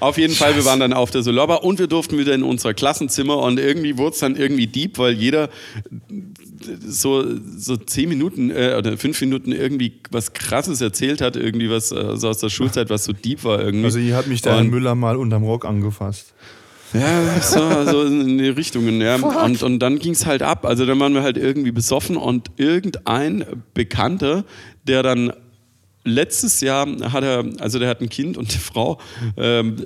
Auf jeden Fall, wir waren dann auf der Solobba und wir durften wieder in unser Klassenzimmer und irgendwie wurde es dann irgendwie deep, weil jeder so, so zehn Minuten äh, oder fünf Minuten irgendwie was Krasses erzählt hat, irgendwie was äh, so aus der Schulzeit, was so deep war irgendwie. Also hier hat mich der Herr Und- Müller mal unterm Rock angefasst. Ja, so, so in die Richtungen, ja. Und, und dann ging es halt ab. Also dann waren wir halt irgendwie besoffen und irgendein Bekannter, der dann letztes Jahr hat er, also der hat ein Kind und eine Frau, ähm,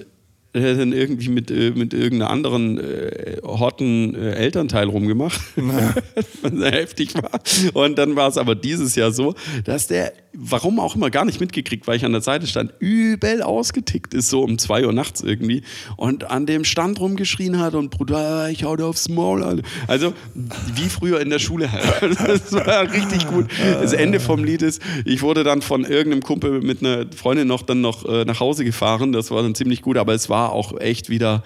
der hat dann irgendwie mit, äh, mit irgendeiner anderen äh, Horten äh, Elternteil rumgemacht, was sehr heftig war. Und dann war es aber dieses Jahr so, dass der, warum auch immer, gar nicht mitgekriegt, weil ich an der Seite stand, übel ausgetickt ist, so um zwei Uhr nachts irgendwie. Und an dem Stand rumgeschrien hat und Bruder, ich hau dir aufs Maul. Alter. Also wie früher in der Schule halt. Das war richtig gut. Das Ende vom Lied ist, ich wurde dann von irgendeinem Kumpel mit einer Freundin noch dann noch äh, nach Hause gefahren. Das war dann ziemlich gut, aber es war auch echt wieder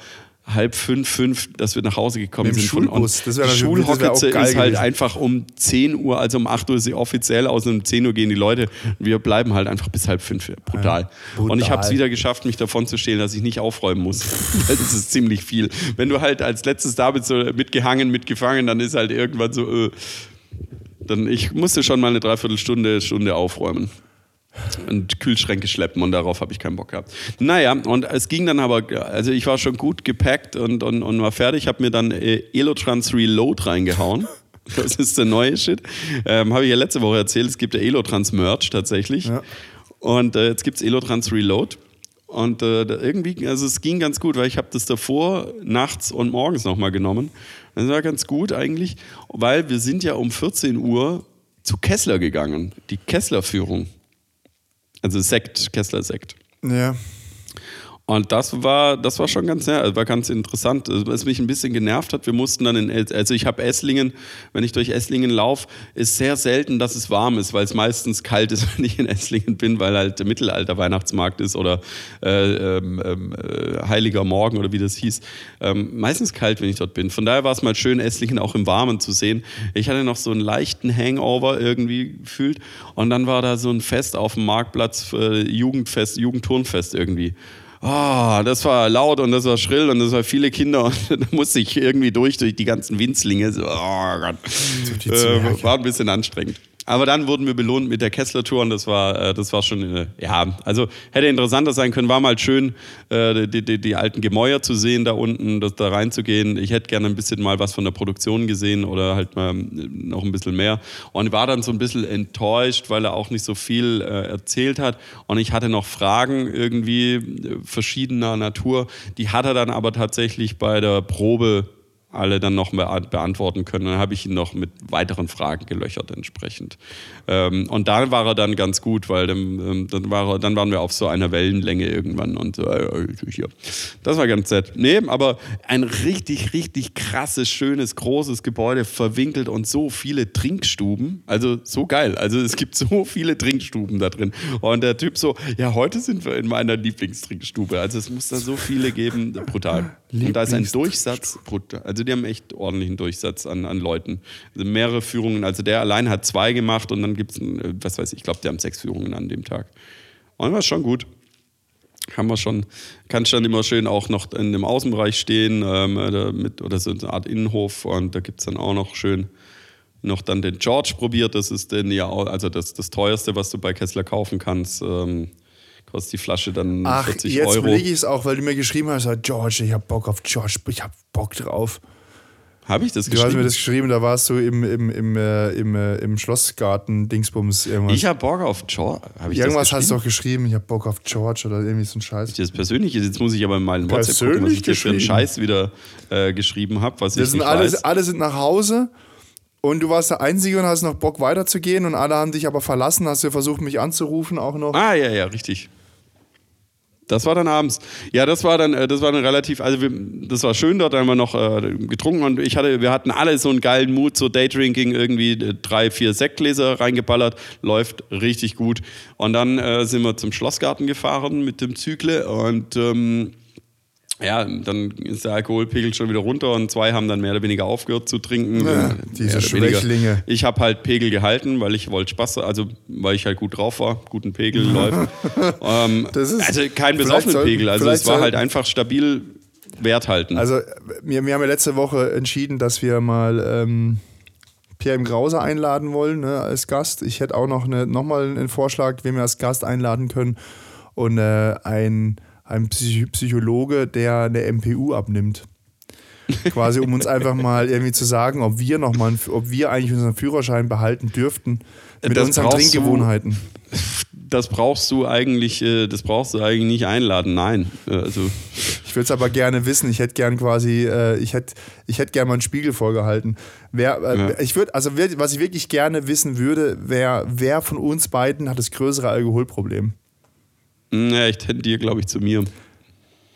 halb fünf, fünf, dass wir nach Hause gekommen sind. von- Schulbus, und das die geil ist halt gewesen. einfach um 10 Uhr, also um 8 Uhr ist sie offiziell aus, und um 10 Uhr gehen die Leute. Wir bleiben halt einfach bis halb fünf. Brutal. brutal. Und ich habe es wieder geschafft, mich davon zu stehlen, dass ich nicht aufräumen muss. Das ist ziemlich viel. Wenn du halt als letztes da bist, so mitgehangen, mitgefangen, dann ist halt irgendwann so, äh, dann ich musste schon mal eine Dreiviertelstunde Stunde aufräumen und Kühlschränke schleppen und darauf habe ich keinen Bock gehabt. Naja, und es ging dann aber, also ich war schon gut gepackt und, und, und war fertig, habe mir dann äh, Elotrans Reload reingehauen. Das ist der neue Shit. Ähm, habe ich ja letzte Woche erzählt, es gibt ja Elotrans Merch tatsächlich. Ja. Und äh, jetzt gibt es Elotrans Reload. Und äh, irgendwie, also es ging ganz gut, weil ich habe das davor, nachts und morgens nochmal genommen. Das war ganz gut eigentlich, weil wir sind ja um 14 Uhr zu Kessler gegangen. Die Kessler-Führung. Also Sekt, Kessler Sekt. Ja. Und das war, das war schon ganz, ja, war ganz interessant. Also, Was mich ein bisschen genervt hat, wir mussten dann in, also ich habe Esslingen, wenn ich durch Esslingen laufe, ist sehr selten, dass es warm ist, weil es meistens kalt ist, wenn ich in Esslingen bin, weil halt der Mittelalter-Weihnachtsmarkt ist oder äh, ähm, ähm, äh, Heiliger Morgen oder wie das hieß. Ähm, meistens kalt, wenn ich dort bin. Von daher war es mal schön, Esslingen auch im Warmen zu sehen. Ich hatte noch so einen leichten Hangover irgendwie gefühlt und dann war da so ein Fest auf dem Marktplatz, äh, Jugendfest, Jugendturnfest irgendwie. Ah, das war laut und das war schrill und das war viele Kinder und da musste ich irgendwie durch, durch die ganzen Winzlinge. So, oh Gott. Äh, war ein bisschen anstrengend. Aber dann wurden wir belohnt mit der Kessler-Tour und das war, äh, das war schon, äh, ja, also hätte interessanter sein können. War mal schön, äh, die, die, die alten Gemäuer zu sehen da unten, das, da reinzugehen. Ich hätte gerne ein bisschen mal was von der Produktion gesehen oder halt mal noch ein bisschen mehr. Und war dann so ein bisschen enttäuscht, weil er auch nicht so viel äh, erzählt hat. Und ich hatte noch Fragen irgendwie verschiedener Natur. Die hat er dann aber tatsächlich bei der Probe alle dann noch bea- beantworten können. Dann habe ich ihn noch mit weiteren Fragen gelöchert entsprechend. Ähm, und da war er dann ganz gut, weil dann, ähm, dann, war er, dann waren wir auf so einer Wellenlänge irgendwann und so, äh, hier. Das war ganz nett. Nee, aber ein richtig, richtig krasses, schönes, großes Gebäude, verwinkelt und so viele Trinkstuben. Also so geil. Also es gibt so viele Trinkstuben da drin. Und der Typ so, ja, heute sind wir in meiner Lieblingstrinkstube. Also es muss da so viele geben. Brutal. Und da ist ein Durchsatz. Also die haben echt ordentlichen Durchsatz an, an Leuten. Also mehrere Führungen. Also der allein hat zwei gemacht und dann gibt es, was weiß ich, ich glaube, die haben sechs Führungen an dem Tag. Und war schon gut. Kann man schon, kannst dann immer schön auch noch in dem Außenbereich stehen ähm, oder, mit, oder so eine Art Innenhof und da gibt es dann auch noch schön noch dann den George probiert. Das ist den ja auch, also das, das teuerste, was du bei Kessler kaufen kannst. Ähm, kostet die Flasche dann Ach, 40 jetzt Euro. überlege ich es auch, weil du mir geschrieben hast, so, George, ich hab Bock auf George, ich hab Bock drauf. Habe ich das Du hast mir geschrieben? das geschrieben, da warst du im, im, im, äh, im, äh, im Schlossgarten, Dingsbums, irgendwas. Ich habe Bock auf George. Irgendwas das hast du geschrieben? doch geschrieben, ich hab Bock auf George oder irgendwie so ein Scheiß. Das Persönliche, jetzt muss ich aber in meinen WhatsApp gucken, was Persönlich ich dir für einen geschrieben? Scheiß wieder äh, geschrieben habe, was Wir ich sind alle, weiß. alle sind nach Hause und du warst der Einzige und hast noch Bock weiterzugehen und alle haben dich aber verlassen, hast du versucht, mich anzurufen auch noch. Ah, ja, ja, richtig. Das war dann abends. Ja, das war dann, äh, das war dann relativ, also wir, das war schön dort, haben wir noch äh, getrunken und ich hatte, wir hatten alle so einen geilen Mut, so Daydrinking, irgendwie äh, drei, vier Sektgläser reingeballert, läuft richtig gut. Und dann äh, sind wir zum Schlossgarten gefahren mit dem Zügle und ähm, ja, dann ist der Alkoholpegel schon wieder runter und zwei haben dann mehr oder weniger aufgehört zu trinken. Ja, diese Schwächlinge. Ich habe halt Pegel gehalten, weil ich wollte Spaß, also weil ich halt gut drauf war, guten Pegel läuft. ähm, Das ist- also kein besoffenen Pegel, also es war halt einfach stabil Wert halten. Also, wir, wir haben ja letzte Woche entschieden, dass wir mal ähm, Pierre im Grause einladen wollen ne, als Gast. Ich hätte auch noch eine, nochmal einen Vorschlag, wen wir als Gast einladen können. Und äh, ein, ein Psych Psychologe, der eine MPU abnimmt. Quasi, um uns einfach mal irgendwie zu sagen, ob wir noch mal, ob wir eigentlich unseren Führerschein behalten dürften mit Das unseren brauchst du- Trinkgewohnheiten. das brauchst du eigentlich, äh, das brauchst du eigentlich nicht einladen, nein. Äh, Also Ich würde es aber gerne wissen. Ich hätte gern quasi, äh, ich hätte, ich hätte gern mal einen Spiegel vorgehalten. Wer, Ja. ich würde, also was ich wirklich gerne wissen würde, wer, wer von uns beiden hat das größere Alkoholproblem? Mh, ja, ich tendiere, glaube ich, zu mir.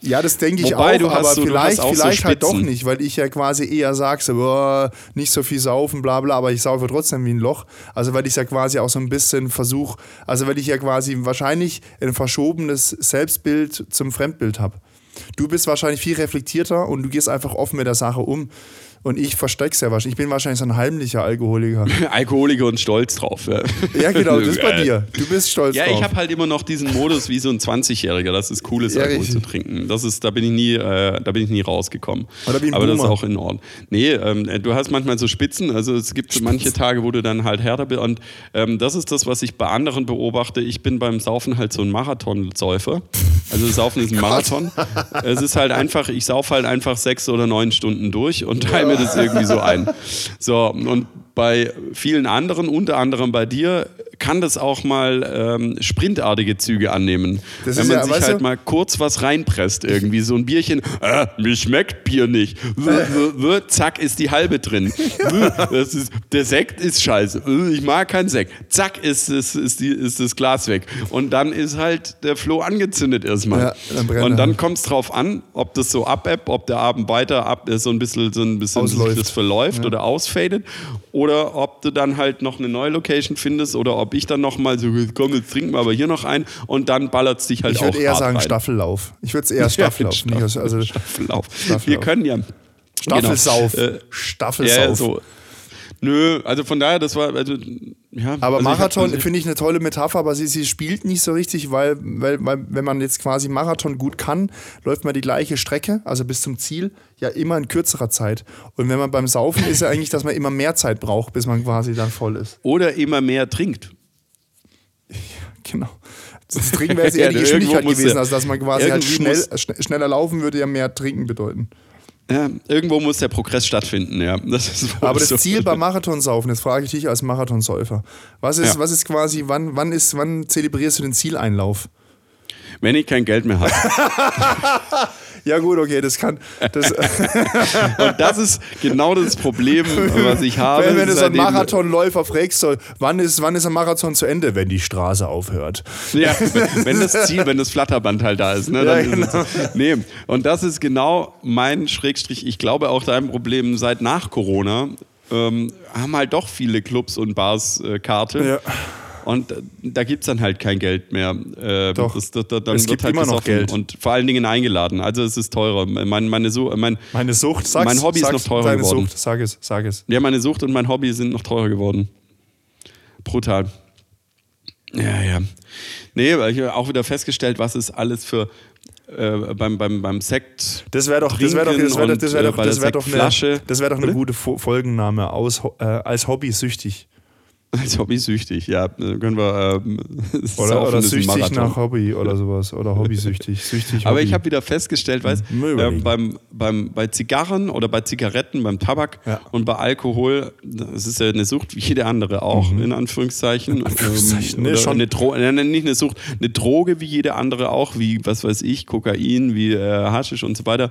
Ja, das denke ich Wobei, auch, du hast aber so- vielleicht, auch so vielleicht halt doch nicht, weil ich ja quasi eher sage, so, nicht so viel saufen, bla bla, aber ich saufe trotzdem wie ein Loch. Also weil ich ja quasi auch so ein bisschen versuche, also weil ich ja quasi wahrscheinlich ein verschobenes Selbstbild zum Fremdbild habe. Du bist wahrscheinlich viel reflektierter und du gehst einfach offen mit der Sache um. Und ich versteck's ja wahrscheinlich. Ich bin wahrscheinlich so ein heimlicher Alkoholiker. Alkoholiker und stolz drauf. Ja, Ja, genau, das ist bei dir. Du bist stolz Ja, drauf. ich habe halt immer noch diesen Modus wie so ein 20-Jähriger, dass es cool ist, Ja, Alkohol richtig. zu trinken. Das ist, da bin ich nie, äh, da bin ich nie rausgekommen. Aber das ist Boomer. auch in Ordnung. Nee, ähm, du hast manchmal so Spitzen, also es gibt so manche Tage, wo du dann halt härter bist. Und ähm, das ist das, was ich bei anderen beobachte. Ich bin beim Saufen halt so ein Marathonsäufer. Also Saufen ist ein Marathon. es ist halt einfach, ich saufe halt einfach sechs oder neun Stunden durch und teile mir das irgendwie so ein. So, und bei vielen anderen, unter anderem bei dir, kann das auch mal ähm, sprintartige Züge annehmen. Das Wenn man ja, sich halt du- mal kurz was reinpresst, irgendwie so ein Bierchen, äh, mir schmeckt Bier nicht. W -w -w Zack, ist die halbe drin. Das ist, der Sekt ist scheiße. Äh, Ich mag keinen Sekt. Zack, ist, ist, ist, die, ist das Glas weg. Und dann ist halt der Floh angezündet erstmal. Ja, dann Und dann kommt es drauf an, ob das so abebbt, ob der Abend weiter ab, so ein bisschen, so ein bisschen das verläuft oder ausfadet. Oder ob du dann halt noch eine neue Location findest oder ob ich dann noch mal so, komm, jetzt trinken wir aber hier noch ein und dann ballert es dich halt ich auch würde eher sagen rein. Staffellauf. Ich würde es eher Staffellauf. Ja, aus- also Staffellauf. Staffellauf. Wir können ja. Staffelsauf. Genau. Äh, Staffelsauf. ja, so. Nö, also von daher, das war, also, ja. Aber also Marathon hab- finde ich eine tolle Metapher, aber sie, sie spielt nicht so richtig, weil, weil, weil wenn man jetzt quasi Marathon gut kann, läuft man die gleiche Strecke, also bis zum Ziel, ja immer in kürzerer Zeit. Und wenn man beim Saufen ist ja eigentlich, dass man immer mehr Zeit braucht, bis man quasi dann voll ist. Oder immer mehr trinkt. Genau. Das Trinken wäre jetzt eher Ja, die Geschwindigkeit gewesen, also dass man quasi halt schnell, schn- schneller laufen würde ja mehr trinken bedeuten. Ja, irgendwo muss der Progress stattfinden, ja. Das Aber das so. Ziel beim Marathonsaufen, das frage ich dich als Marathonsäufer. Was ist, Ja. was ist quasi, wann, wann, ist, wann zelebrierst du den Zieleinlauf? Wenn ich kein Geld mehr habe. Ja, gut, okay, das kann. Das, Und das ist genau das Problem, was ich habe. wenn, wenn du so einen Marathonläufer fragst, wann, ist, wann ist ein Marathon zu Ende? Wenn die Straße aufhört. Ja, wenn das Ziel, wenn das Flatterband halt da ist. Ne, Ja, ist es, nee. Und das ist genau mein Schrägstrich, ich glaube auch dein Problem seit nach Corona. Ähm, haben halt doch viele Clubs und Bars äh, Karte. Ja. Und äh, da gibt es dann halt kein Geld mehr. Äh, Doch. Das, das, das, Es gibt halt immer noch Geld. Und vor allen Dingen eingeladen. Also es ist teurer. Mein, meine, so, mein, Meine Sucht, sag's, Mein Hobby ist sag's, noch teurer deine geworden. Sucht, sag es, sag es. ja, meine Sucht und mein Hobby sind noch teurer geworden. Brutal. Ja, ja. Nee, aber ich habe auch wieder festgestellt, was es alles für äh, beim, beim, beim Sekt. Das wäre doch, das wäre doch, das wäre doch, das Trinken doch, äh, das der doch, eine, das wäre doch eine gute Fo- Folgenname aus, äh, als Hobby süchtig. Als Hobby süchtig, ja. äh, Können wir. Ähm, Oder, oder süchtig nach Hobby oder sowas. Oder hobbysüchtig. Süchtig Aber Hobby. ich habe wieder festgestellt, weißt Mal äh, beim, beim, bei Zigarren oder bei Zigaretten, beim Tabak Ja. und bei Alkohol, das ist ja eine Sucht wie jede andere auch, in Anführungszeichen. Mhm. Anführungszeichen, ähm, ne, oder schon. Eine Dro nein, nicht eine Sucht, eine Droge wie jede andere auch, wie, was weiß ich, Kokain, wie äh, Haschisch und so weiter.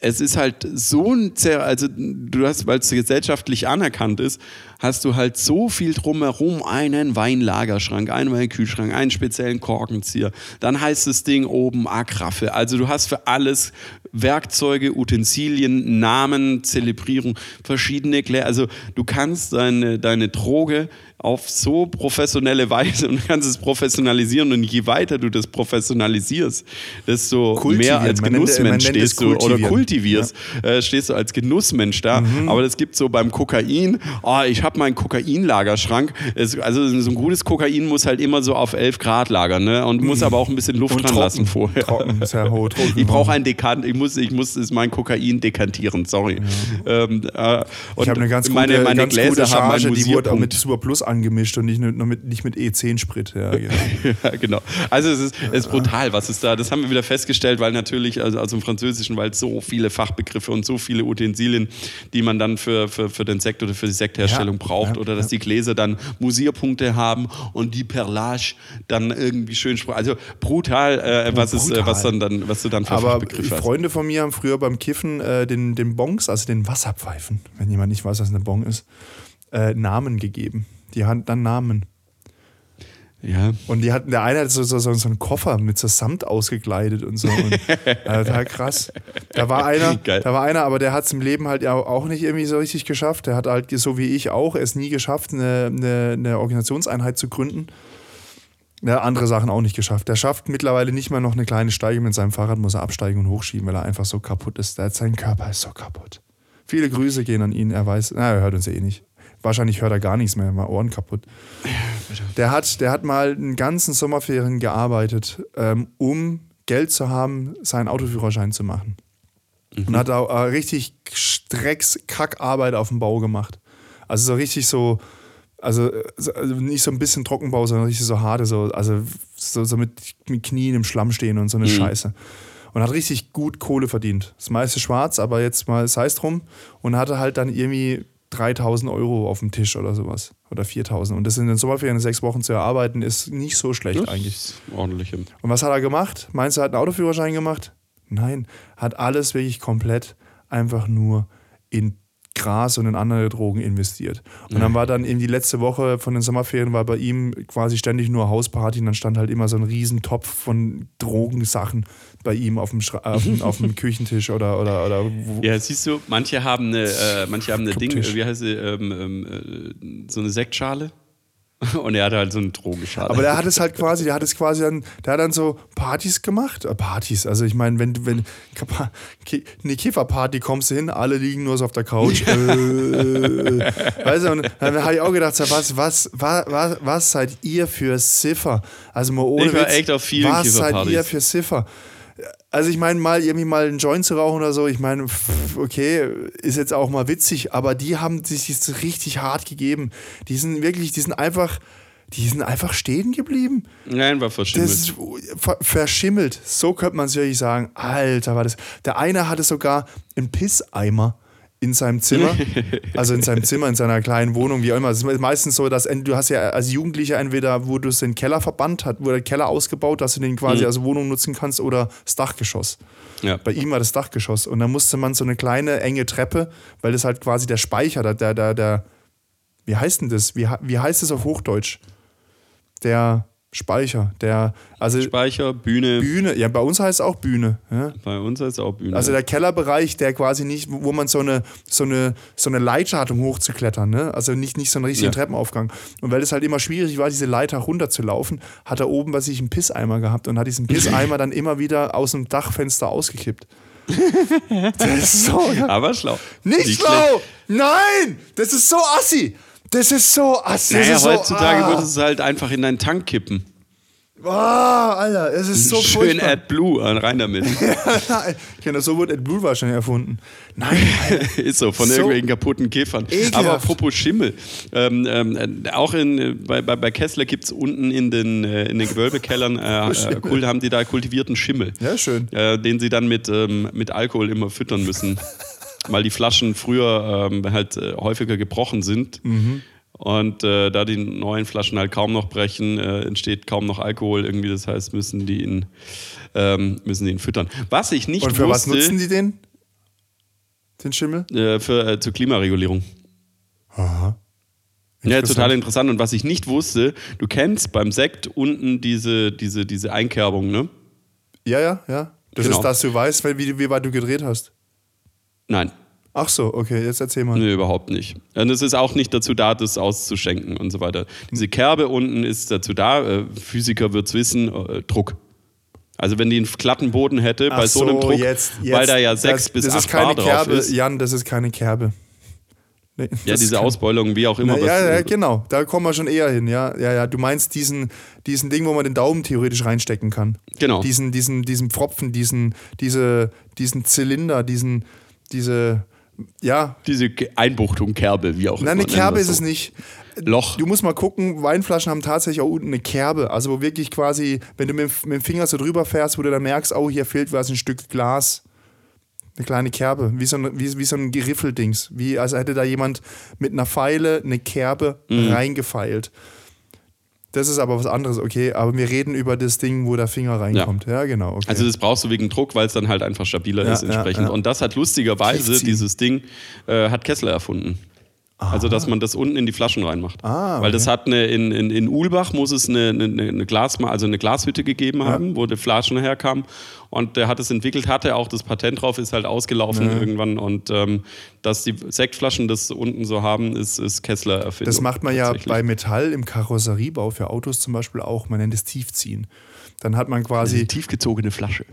es ist halt so ein, also du hast, weil es gesellschaftlich anerkannt ist, hast du halt so viel drumherum, einen Weinlagerschrank, einen Weinkühlschrank, einen speziellen Korkenzieher. Dann heißt das Ding oben Agraffe. Also du hast für alles Werkzeuge, Utensilien, Namen, Zelebrierung, verschiedene Klär. Also du kannst deine, deine Droge auf so professionelle Weise und kannst es professionalisieren und je weiter du das professionalisierst, desto mehr als Genussmensch stehst du oder kultivierst, ja. äh, stehst du als Genussmensch da. Mhm. Aber das gibt so beim Kokain, oh, ich habe meinen Kokainlagerschrank. Also so ein gutes Kokain muss halt immer so auf 11 Grad lagern ne? und muss aber auch ein bisschen Luft und dran trocken, lassen vorher. Trocken, sehr hoch, trocken. Ich brauche einen Dekant, ich muss, ich muss ist mein Kokain dekantieren, sorry. Ja. Ähm, äh, ich habe eine ganz gute, meine, meine ganz Gläser gute Charge, die wurde auch mit Super Plus angemischt und nicht mit, nicht mit E10-Sprit. Ja, genau. ja, genau. Also es ist, es ist brutal, was ist da. Das haben wir wieder festgestellt, weil natürlich, also, also im Französischen, weil so viele Fachbegriffe und so viele Utensilien, die man dann für, für, für den Sekt oder für die Sektherstellung braucht, ja, oder dass die Gläser dann Musierpunkte haben und die Perlage dann irgendwie schön. Also brutal, äh, was, brutal. Ist, äh, was, dann, dann, was du dann für Aber Fachbegriffe hast. Freunde von mir haben früher beim Kiffen äh, den, den Bongs, also den Wasserpfeifen, wenn jemand nicht weiß, was eine Bong ist, äh, Namen gegeben. Die hatten dann Namen. Ja. Und die hatten, der eine hat so, so, so einen Koffer mit so Samt ausgekleidet und so. Und, äh, total krass. Da war einer, Geil. da war einer, aber der hat es im Leben halt auch nicht irgendwie so richtig geschafft. Der hat halt, so wie ich auch, es nie geschafft, eine, eine, eine Organisationseinheit zu gründen. Ja, andere Sachen auch nicht geschafft. Der schafft mittlerweile nicht mal noch eine kleine Steige mit seinem Fahrrad, muss er absteigen und hochschieben, weil er einfach so kaputt ist. Sein Körper ist so kaputt. Viele Grüße gehen an ihn. Er weiß, na, er hört uns eh nicht. Wahrscheinlich hört er gar nichts mehr, mal Ohren kaputt. Der hat, der hat mal einen ganzen Sommerferien gearbeitet, ähm, um Geld zu haben, seinen Autoführerschein zu machen. Mhm. Und hat auch äh, richtig Strecks-Kackarbeit auf dem Bau gemacht. Also so richtig so, also, also, nicht so ein bisschen Trockenbau, sondern richtig so harte, so, also so, so mit, mit Knien im Schlamm stehen und so eine mhm. Scheiße. Und hat richtig gut Kohle verdient. Das meiste schwarz, aber jetzt mal sei es drum. Und hatte halt dann irgendwie 3000 Euro auf dem Tisch oder sowas. Oder 4000. Und das in den Sommerferien sechs Wochen zu erarbeiten, ist nicht so schlecht das eigentlich. Ordentlich. Und was hat er gemacht? Meinst du, er hat einen Autoführerschein gemacht? Nein, hat alles wirklich komplett einfach nur in Gras und in andere Drogen investiert. Und dann war dann eben die letzte Woche von den Sommerferien war bei ihm quasi ständig nur Hausparty und dann stand halt immer so ein Riesentopf von Drogensachen bei ihm auf dem, auf dem, auf dem Küchentisch oder, oder, oder Ja, siehst du, manche haben eine, äh, manche haben eine Ding, wie heißt sie, ähm, ähm, äh, so eine Sektschale. Und er hatte halt so einen Drogenschale. Aber der hat es halt quasi, der hat es quasi dann, der hat dann so Partys gemacht. Äh, Partys, also ich meine, wenn, wenn eine Kifferparty kommst du hin, alle liegen nur so auf der Couch. äh, weißt du, und dann habe ich auch gedacht, was, was, was, was, was seid ihr für Siffer? Also mal ohne ich war Witz, echt auf vielen was seid ihr für Siffer? Also ich meine, mal irgendwie mal einen Joint zu rauchen oder so, ich meine, okay, ist jetzt auch mal witzig, aber die haben sich das richtig hart gegeben. Die sind wirklich, die sind einfach, die sind einfach stehen geblieben. Nein, war verschimmelt. Das ver verschimmelt. So könnte man es wirklich sagen. Alter, war das. Der eine hatte sogar einen Pisseimer in seinem Zimmer, also in seinem Zimmer, in seiner kleinen Wohnung, wie auch immer. Es ist meistens so, dass du hast ja als Jugendlicher entweder, wo du den Keller verbannt hast, wo der Keller ausgebaut, dass du den quasi mhm. als Wohnung nutzen kannst oder das Dachgeschoss. Ja. Bei ihm war das Dachgeschoss und da musste man so eine kleine enge Treppe, weil das halt quasi der Speicher, der, der, der, der wie heißt denn das? Wie, wie heißt das auf Hochdeutsch? Der Speicher, der, also Speicher, Bühne. Bühne, ja, bei uns heißt es auch Bühne. Ja? Bei uns heißt es auch Bühne. Also der Kellerbereich, der quasi nicht, wo man so eine, so eine, so eine Leiter hat, um hochzuklettern, ne? Also nicht, nicht so einen richtigen ja. Treppenaufgang. Und weil es halt immer schwierig war, diese Leiter runterzulaufen, hat er oben bei sich einen Pisseimer gehabt und hat diesen Pisseimer dann immer wieder aus dem Dachfenster ausgekippt. das ist so. Aber schlau. Nicht, nicht schlau! Schlecht. Nein! Das ist so assi! Das ist so assi. Naja, so, heutzutage ah. würdest du es halt einfach in deinen Tank kippen. Boah, Alter, es ist so Schön furchtbar. AdBlue, äh, rein damit. ja, genau, so wurde AdBlue wahrscheinlich erfunden. Nein, ist so, von so irgendwelchen kaputten Käfern. Ekelhaft. Aber apropos Schimmel, ähm, ähm, auch in, bei, bei, bei Kessler gibt es unten in den, äh, in den Gewölbekellern, äh, äh, haben die da kultivierten Schimmel. Ja, schön. Äh, den sie dann mit, ähm, mit Alkohol immer füttern müssen. Weil die Flaschen früher ähm, halt äh, häufiger gebrochen sind. Mhm. Und äh, da die neuen Flaschen halt kaum noch brechen, äh, entsteht kaum noch Alkohol irgendwie. Das heißt, müssen die ihn, ähm, müssen die ihn füttern. Was ich nicht Und für wusste, was nutzen die den? den Schimmel? Äh, für, äh, zur Klimaregulierung. Aha. Ja, total interessant. Und was ich nicht wusste, du kennst beim Sekt unten diese, diese, diese Einkerbung, ne? Ja, ja, ja. Das Genau. ist, dass du weißt, wie, wie weit du gedreht hast. Nein, Ach so, okay, jetzt erzähl mal. nee, überhaupt nicht. Und es ist auch nicht dazu da, das auszuschenken und so weiter. Diese Kerbe unten ist dazu da, äh, Physiker wird's wissen, äh, Druck. Also wenn die einen glatten Boden hätte, bei Ach so einem Druck, jetzt, jetzt, weil da ja sechs das, bis das acht ist keine Bar drauf Kerbe, ist. Jan, das ist keine Kerbe. Nee, Ja, diese Ausbeulung, wie auch immer. Ja, was- ja, ja, genau. Da kommen wir schon eher hin. Ja, ja, ja. Du meinst diesen, diesen Ding, wo man den Daumen theoretisch reinstecken kann. Genau. Diesen, diesen, diesen Pfropfen, diesen, diese, diesen Zylinder, diesen, diese, ja. Diese Einbuchtung, Kerbe, wie auch Nein, immer. eine Kerbe ist es nicht. Loch. Du musst mal gucken, Weinflaschen haben tatsächlich auch unten eine Kerbe. Also wo wirklich quasi, wenn du mit, dem- mit dem Finger so drüber fährst, wo du dann merkst, oh, hier fehlt was, ein Stück Glas. Eine kleine Kerbe, wie so ein, wie, wie so ein Geriffeldings. Wie, als hätte da jemand mit einer Pfeile eine Kerbe Mhm. reingefeilt. Das ist aber was anderes, okay. Aber wir reden über das Ding, wo der Finger reinkommt. Ja, genau. Okay. Also das brauchst du wegen Druck, weil es dann halt einfach stabiler Ja, ist ja, entsprechend. ja. Und das hat lustigerweise, dieses Ding, äh, hat Kessler erfunden. Also, dass man das unten in die Flaschen reinmacht. Ah, Weil das okay. hat eine, in, in, in Ulbach muss es eine, eine, eine, Glasma also eine Glashütte gegeben haben, wo die Flaschen herkamen. Und der hat es entwickelt, hatte auch das Patent drauf, ist halt ausgelaufen irgendwann. Und ähm, dass die Sektflaschen das unten so haben, ist, ist Kessler erfunden. Das macht man ja bei Metall im Karosseriebau für Autos zum Beispiel auch. Man nennt es Tiefziehen. Dann hat man quasi, tiefgezogene Flasche.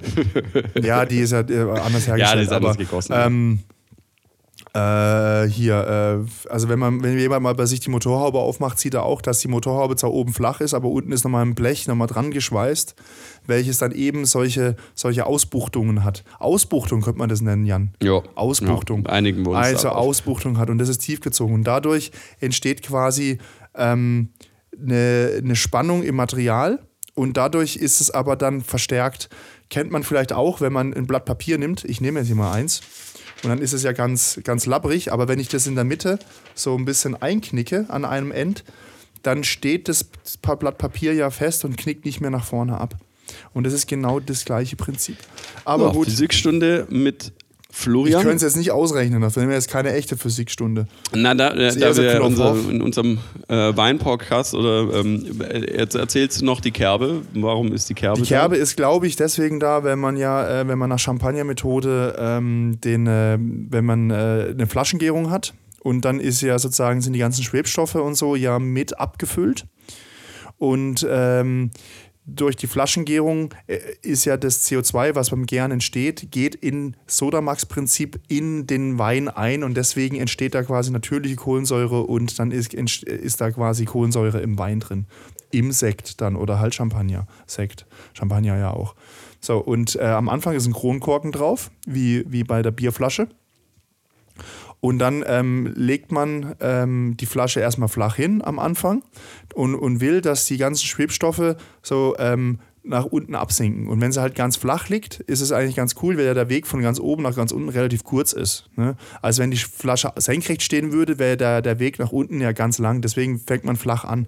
ja, die ist ja äh, anders hergestellt. Ja, die ist anders aber, gegossen. Ähm, äh, hier, äh, also wenn man, wenn jemand mal bei sich die Motorhaube aufmacht, sieht er auch, dass die Motorhaube zwar oben flach ist, aber unten ist nochmal ein Blech nochmal dran geschweißt, welches dann eben solche, solche Ausbuchtungen hat. Ausbuchtung könnte man das nennen, Jan. Ja. Ausbuchtung. Ja, einigen wir Also. Ausbuchtung hat und das ist tiefgezogen. Und dadurch entsteht quasi ähm, eine, eine Spannung im Material und dadurch ist es aber dann verstärkt. Kennt man vielleicht auch, wenn man ein Blatt Papier nimmt. Ich nehme jetzt hier mal eins. Und dann ist es ja ganz, ganz labbrig, aber wenn ich das in der Mitte so ein bisschen einknicke an einem End, dann steht das Blatt Papier ja fest und knickt nicht mehr nach vorne ab. Und das ist genau das gleiche Prinzip. Aber Ja, gut, Physikstunde mit ich Florian. könnte es jetzt nicht ausrechnen, das wäre jetzt keine echte Physikstunde. Na, da, da, eher so wir unser, in unserem äh, Wein-Podcast oder ähm, jetzt erzählst du noch die Kerbe. Warum ist die Kerbe? Die Kerbe ist, glaube ich, deswegen da, wenn man ja, äh, wenn man nach Champagner-Methode ähm, den, äh, wenn man äh, eine Flaschengärung hat und dann ist ja sozusagen sind die ganzen Schwebstoffe und so ja mit abgefüllt und ähm, durch die Flaschengärung äh, ist ja das CO2, was beim Gären entsteht, geht in Sodamax-Prinzip in den Wein ein und deswegen entsteht da quasi natürliche Kohlensäure und dann ist, entst- ist da quasi Kohlensäure im Wein drin. Im Sekt dann oder halt Champagner. Sekt. Champagner ja auch. So, und äh, am Anfang ist ein Kronkorken drauf, wie, wie bei der Bierflasche. Und dann ähm, legt man ähm, die Flasche erstmal flach hin am Anfang und, und will, dass die ganzen Schwebstoffe so ähm, nach unten absinken. Und wenn sie halt ganz flach liegt, ist es eigentlich ganz cool, weil ja der Weg von ganz oben nach ganz unten relativ kurz ist. Ne? Also wenn die Flasche senkrecht stehen würde, wäre der, der Weg nach unten ja ganz lang. Deswegen fängt man flach an.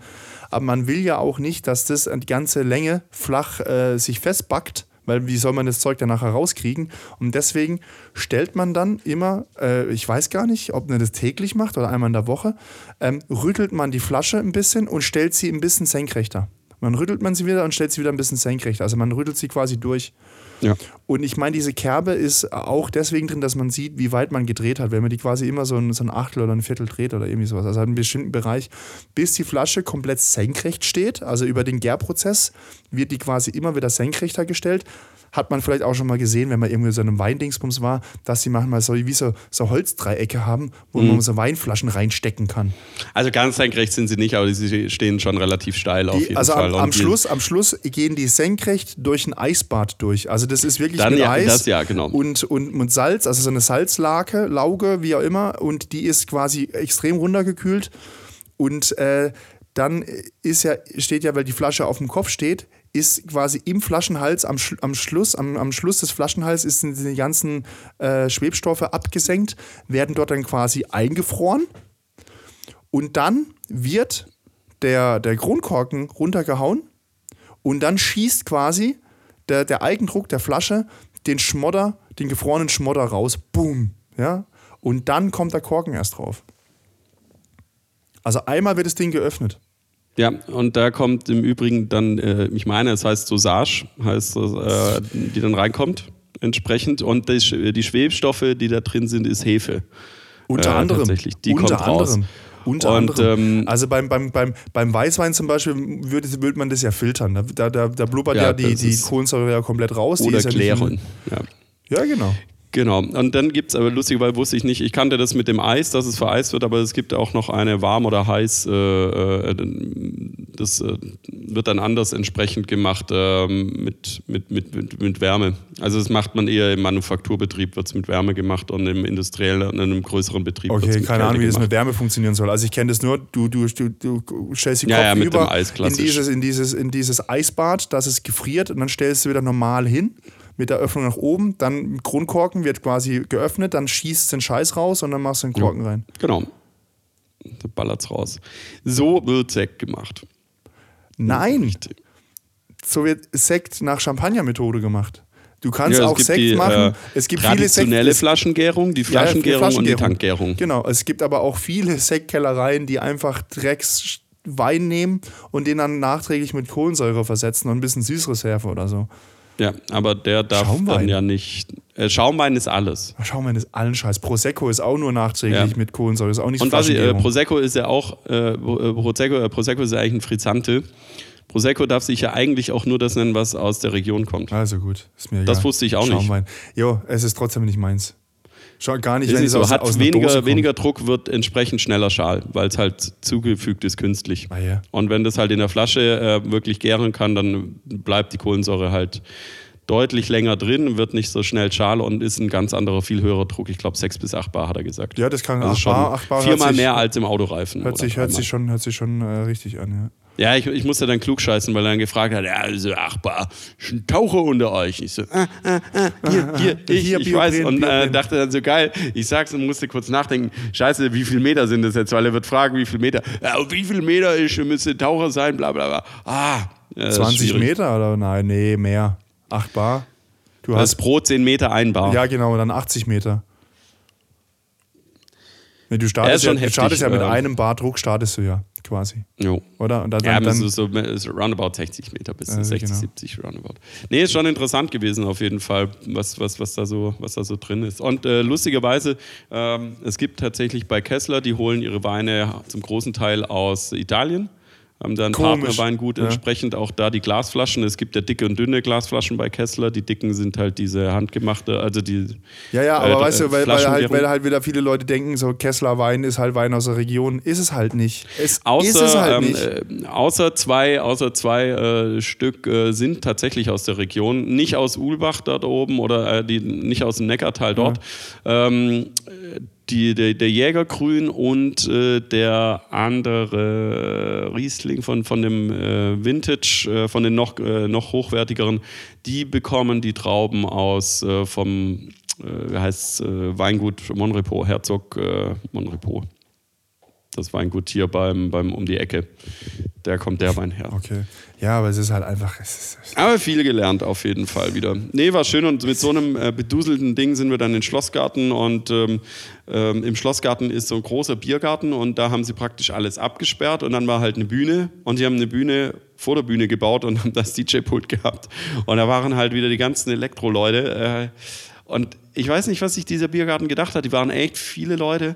Aber man will ja auch nicht, dass das die ganze Länge flach äh, sich festbackt, weil wie soll man das Zeug dann nachher rauskriegen? Und deswegen stellt man dann immer, äh, ich weiß gar nicht, ob man das täglich macht oder einmal in der Woche, ähm, rüttelt man die Flasche ein bisschen und stellt sie ein bisschen senkrechter. Man rüttelt man sie wieder und stellt sie wieder ein bisschen senkrechter. Also man rüttelt sie quasi durch. Ja. Und ich meine, diese Kerbe ist auch deswegen drin, dass man sieht, wie weit man gedreht hat. Wenn man die quasi immer so ein, so ein Achtel oder ein Viertel dreht oder irgendwie sowas. Also einen bestimmten Bereich, bis die Flasche komplett senkrecht steht. Also über den Gärprozess wird die quasi immer wieder senkrechter gestellt. Hat man vielleicht auch schon mal gesehen, wenn man irgendwie so in einem Weindingsbums war, dass sie manchmal so wie so, so Holzdreiecke haben, wo man so Weinflaschen reinstecken kann. Also ganz senkrecht sind sie nicht, aber sie stehen schon relativ steil auf Die, jeden also Fall. am, Und am, die- Schluss, am Schluss gehen die senkrecht durch ein Eisbad durch. Also das ist wirklich Dann mit ja, Eis das ja, genau. und, und mit Salz, also so eine Salzlake, Lauge, wie auch immer. Und die ist quasi extrem runtergekühlt. Und äh, dann ist ja, steht ja, weil die Flasche auf dem Kopf steht, ist quasi im Flaschenhals am, Sch am Schluss, am, am Schluss des Flaschenhals ist sind die ganzen äh, Schwebstoffe abgesenkt, werden dort dann quasi eingefroren. Und dann wird der, der Kronkorken runtergehauen und dann schießt quasi der, der Eigendruck der Flasche den Schmodder, den gefrorenen Schmodder raus. Boom. Ja? Und dann kommt der Korken erst drauf. Also einmal wird das Ding geöffnet. Ja, und da kommt im Übrigen dann, äh, ich meine, es heißt Dosage, heißt äh, die dann reinkommt entsprechend. Und die, die Schwebstoffe, die da drin sind, ist Hefe. Unter Äh, anderem. tatsächlich, die unter kommt raus. anderem. Unter Und, anderem. ähm, also beim, beim, beim, beim Weißwein zum Beispiel würde, würde man das ja filtern. Da, da, da, blubbert ja, Ja, die, die Kohlensäure ja komplett raus. die Oder ist ja Klären. Ja. Ja, genau. Genau. Und dann gibt es aber lustigerweise wusste ich nicht, ich kannte das mit dem Eis, dass es vereist wird, aber es gibt auch noch eine warm oder heiß, äh, äh, das äh, wird dann anders entsprechend gemacht ähm, mit, mit, mit, mit, Wärme. Also das macht man eher im Manufakturbetrieb, wird es mit Wärme gemacht und im industriellen, in einem größeren Betrieb Okay, keine Kälte Ahnung, wie das gemacht. mit Wärme funktionieren soll. Also ich kenne das nur, du, du, du, du stellst den Ja, Kopf ja, mit dem über Eis, in, dieses, in, dieses, in dieses Eisbad, dass es gefriert und dann stellst du wieder normal hin mit der Öffnung nach oben, dann Grundkorken wird quasi geöffnet, dann schießt den Scheiß raus und dann machst du den Korken rein. Genau. Da ballert's raus. So wird Sekt gemacht. Nein, Richtig. so wird Sekt nach Champagner-Methode gemacht. Du kannst Ja, auch Sekt die, machen. äh, es gibt viele Sekt Traditionelle Flaschengärung, die Ja, ja, Flaschengärung, und die Flaschengärung. Tankgärung. Genau, es gibt aber auch viele Sektkellereien, die einfach Dreckswein nehmen und den dann nachträglich mit Kohlensäure versetzen und ein bisschen Süßreserve oder so. Ja, aber der darf Schaumwein. dann ja nicht. Äh, Schaumwein ist alles. Ach, Schau mal, das ist allen Scheiß. Prosecco ist auch nur nachträglich Ja. mit Kohlensäure, ist auch nicht Und was ich, äh. Prosecco ist ja auch, äh, Prosecco, äh, Prosecco ist ja eigentlich ein Frizzante. Prosecco darf sich ja eigentlich auch nur das nennen, was aus der Region kommt. Also gut, ist mir egal. Das wusste ich auch nicht. Schaumwein. Jo, es ist trotzdem nicht meins. Schau, gar nicht, Ist wenn es so, aus, hat aus weniger, weniger Druck, wird entsprechend schneller Schal, weil es halt zugefügt ist künstlich. Ah, ja. Und wenn das halt in der Flasche äh, wirklich gären kann, dann bleibt die Kohlensäure halt deutlich länger drin, wird nicht so schnell Schal und ist ein ganz anderer, viel höherer Druck. Ich glaube, 6 bis 8 Bar hat er gesagt. Ja, das kann also acht schon Bar- acht Bar viermal sich- mehr als im Autoreifen. Hört sich, hört sich schon, hört sich schon äh, richtig an, ja. Ja, ich, ich musste dann klug scheißen, weil er dann gefragt hat, ja, also ach, Bar, ist ein Taucher unter euch. Ich so, ah, ah, ah, hier, hier, ich, Hier, ich weiß. Und äh, dachte dann so, geil, ich sag's und musste kurz nachdenken, scheiße, wie viel Meter sind das jetzt? Weil er wird fragen, wie viel Meter. Ja, wie viel Meter ist, müsste Taucher sein, bla bla bla. Ah, ist 20 schwierig. Meter oder? Nein, nee, mehr. 8 Bar. Du Das hast pro 10 Meter ein Bar. Ja, genau, dann 80 Meter. Nee, du startest, ja, heftig, startest ja mit ähm. einem Bar Druck, startest du ja quasi. Jo. Oder? Und dann, Ja, dann, ist so ist roundabout 60 Meter bis Äh, 60, genau. 70 roundabout. Nee, ist schon interessant gewesen auf jeden Fall, was, was, was, da, so, was da so drin ist. Und äh, lustigerweise, ähm, es gibt tatsächlich bei Kessler, die holen ihre Weine zum großen Teil aus Italien. Haben da ein Komisch. Partnerweingut, Ja. entsprechend auch da die Glasflaschen. Es gibt ja dicke und dünne Glasflaschen bei Kessler. Die dicken sind halt diese handgemachte, also die. ja, ja, aber äh, weißt du, weil, weil, halt, weil halt wieder viele Leute denken, so Kessler Wein ist halt Wein aus der Region. Ist es halt nicht. Es ist es Außer, halt ähm, nicht. äh, außer zwei, außer zwei äh, Stück äh, sind tatsächlich aus der Region, nicht aus Ulbach dort oben oder äh, die, nicht aus dem Neckartal dort. Ähm, äh, die, der, der Jägergrün und äh, der andere Riesling von, von dem äh, Vintage, äh, von den noch, äh, noch hochwertigeren, die bekommen die Trauben aus äh, vom, äh, heißt äh, Weingut Monrepo, Herzog äh, Monrepo. Das Weingut hier beim, beim um die Ecke. Da kommt der Wein her. Okay. Ja, aber es ist halt einfach. Ist, Aber viel gelernt auf jeden Fall wieder. Nee, war schön und mit so einem äh, beduselten Ding sind wir dann in den Schlossgarten und ähm, ähm, im Schlossgarten ist so ein großer Biergarten und da haben sie praktisch alles abgesperrt und dann war halt eine Bühne und die haben eine Bühne vor der Bühne gebaut und haben das DJ-Pult gehabt und da waren halt wieder die ganzen Elektro-Leute äh, und ich weiß nicht, was sich dieser Biergarten gedacht hat. Die waren echt viele Leute,